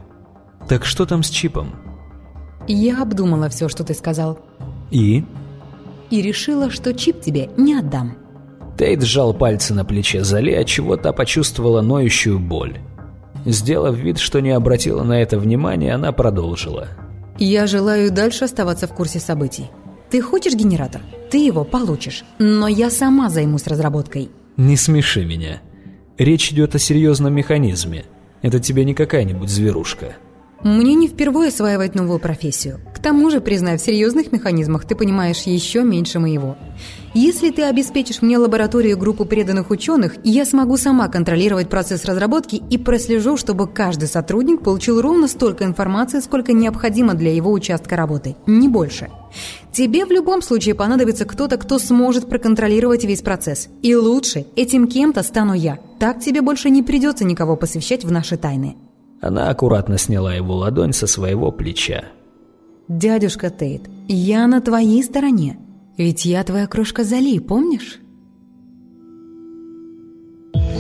Так что там с чипом?» Я обдумала все, что ты сказал. «И?» И решила, что чип тебе не отдам. Тейт сжал пальцы на плече Зали, отчего та почувствовала ноющую боль. Сделав вид, что не обратила на это внимания, она продолжила. Я желаю дальше оставаться в курсе событий. Ты хочешь генератор? Ты его получишь. Но я сама займусь разработкой. «Не смеши меня. Речь идет о серьезном механизме. Это тебе не какая-нибудь зверушка». Мне не впервые осваивать новую профессию. К тому же, признай, в серьезных механизмах ты понимаешь еще меньше моего. Если ты обеспечишь мне лабораторию группу преданных ученых, я смогу сама контролировать процесс разработки и прослежу, чтобы каждый сотрудник получил ровно столько информации, сколько необходимо для его участка работы, не больше. Тебе в любом случае понадобится кто-то, кто сможет проконтролировать весь процесс. И лучше этим кем-то стану я. Так тебе больше не придется никого посвящать в наши тайны. Она аккуратно сняла его ладонь со своего плеча. «Дядюшка Тейт, я на твоей стороне. Ведь я твоя крошка Зали, помнишь?»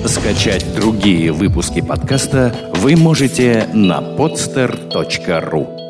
Скачать другие выпуски подкаста вы можете на podster.ru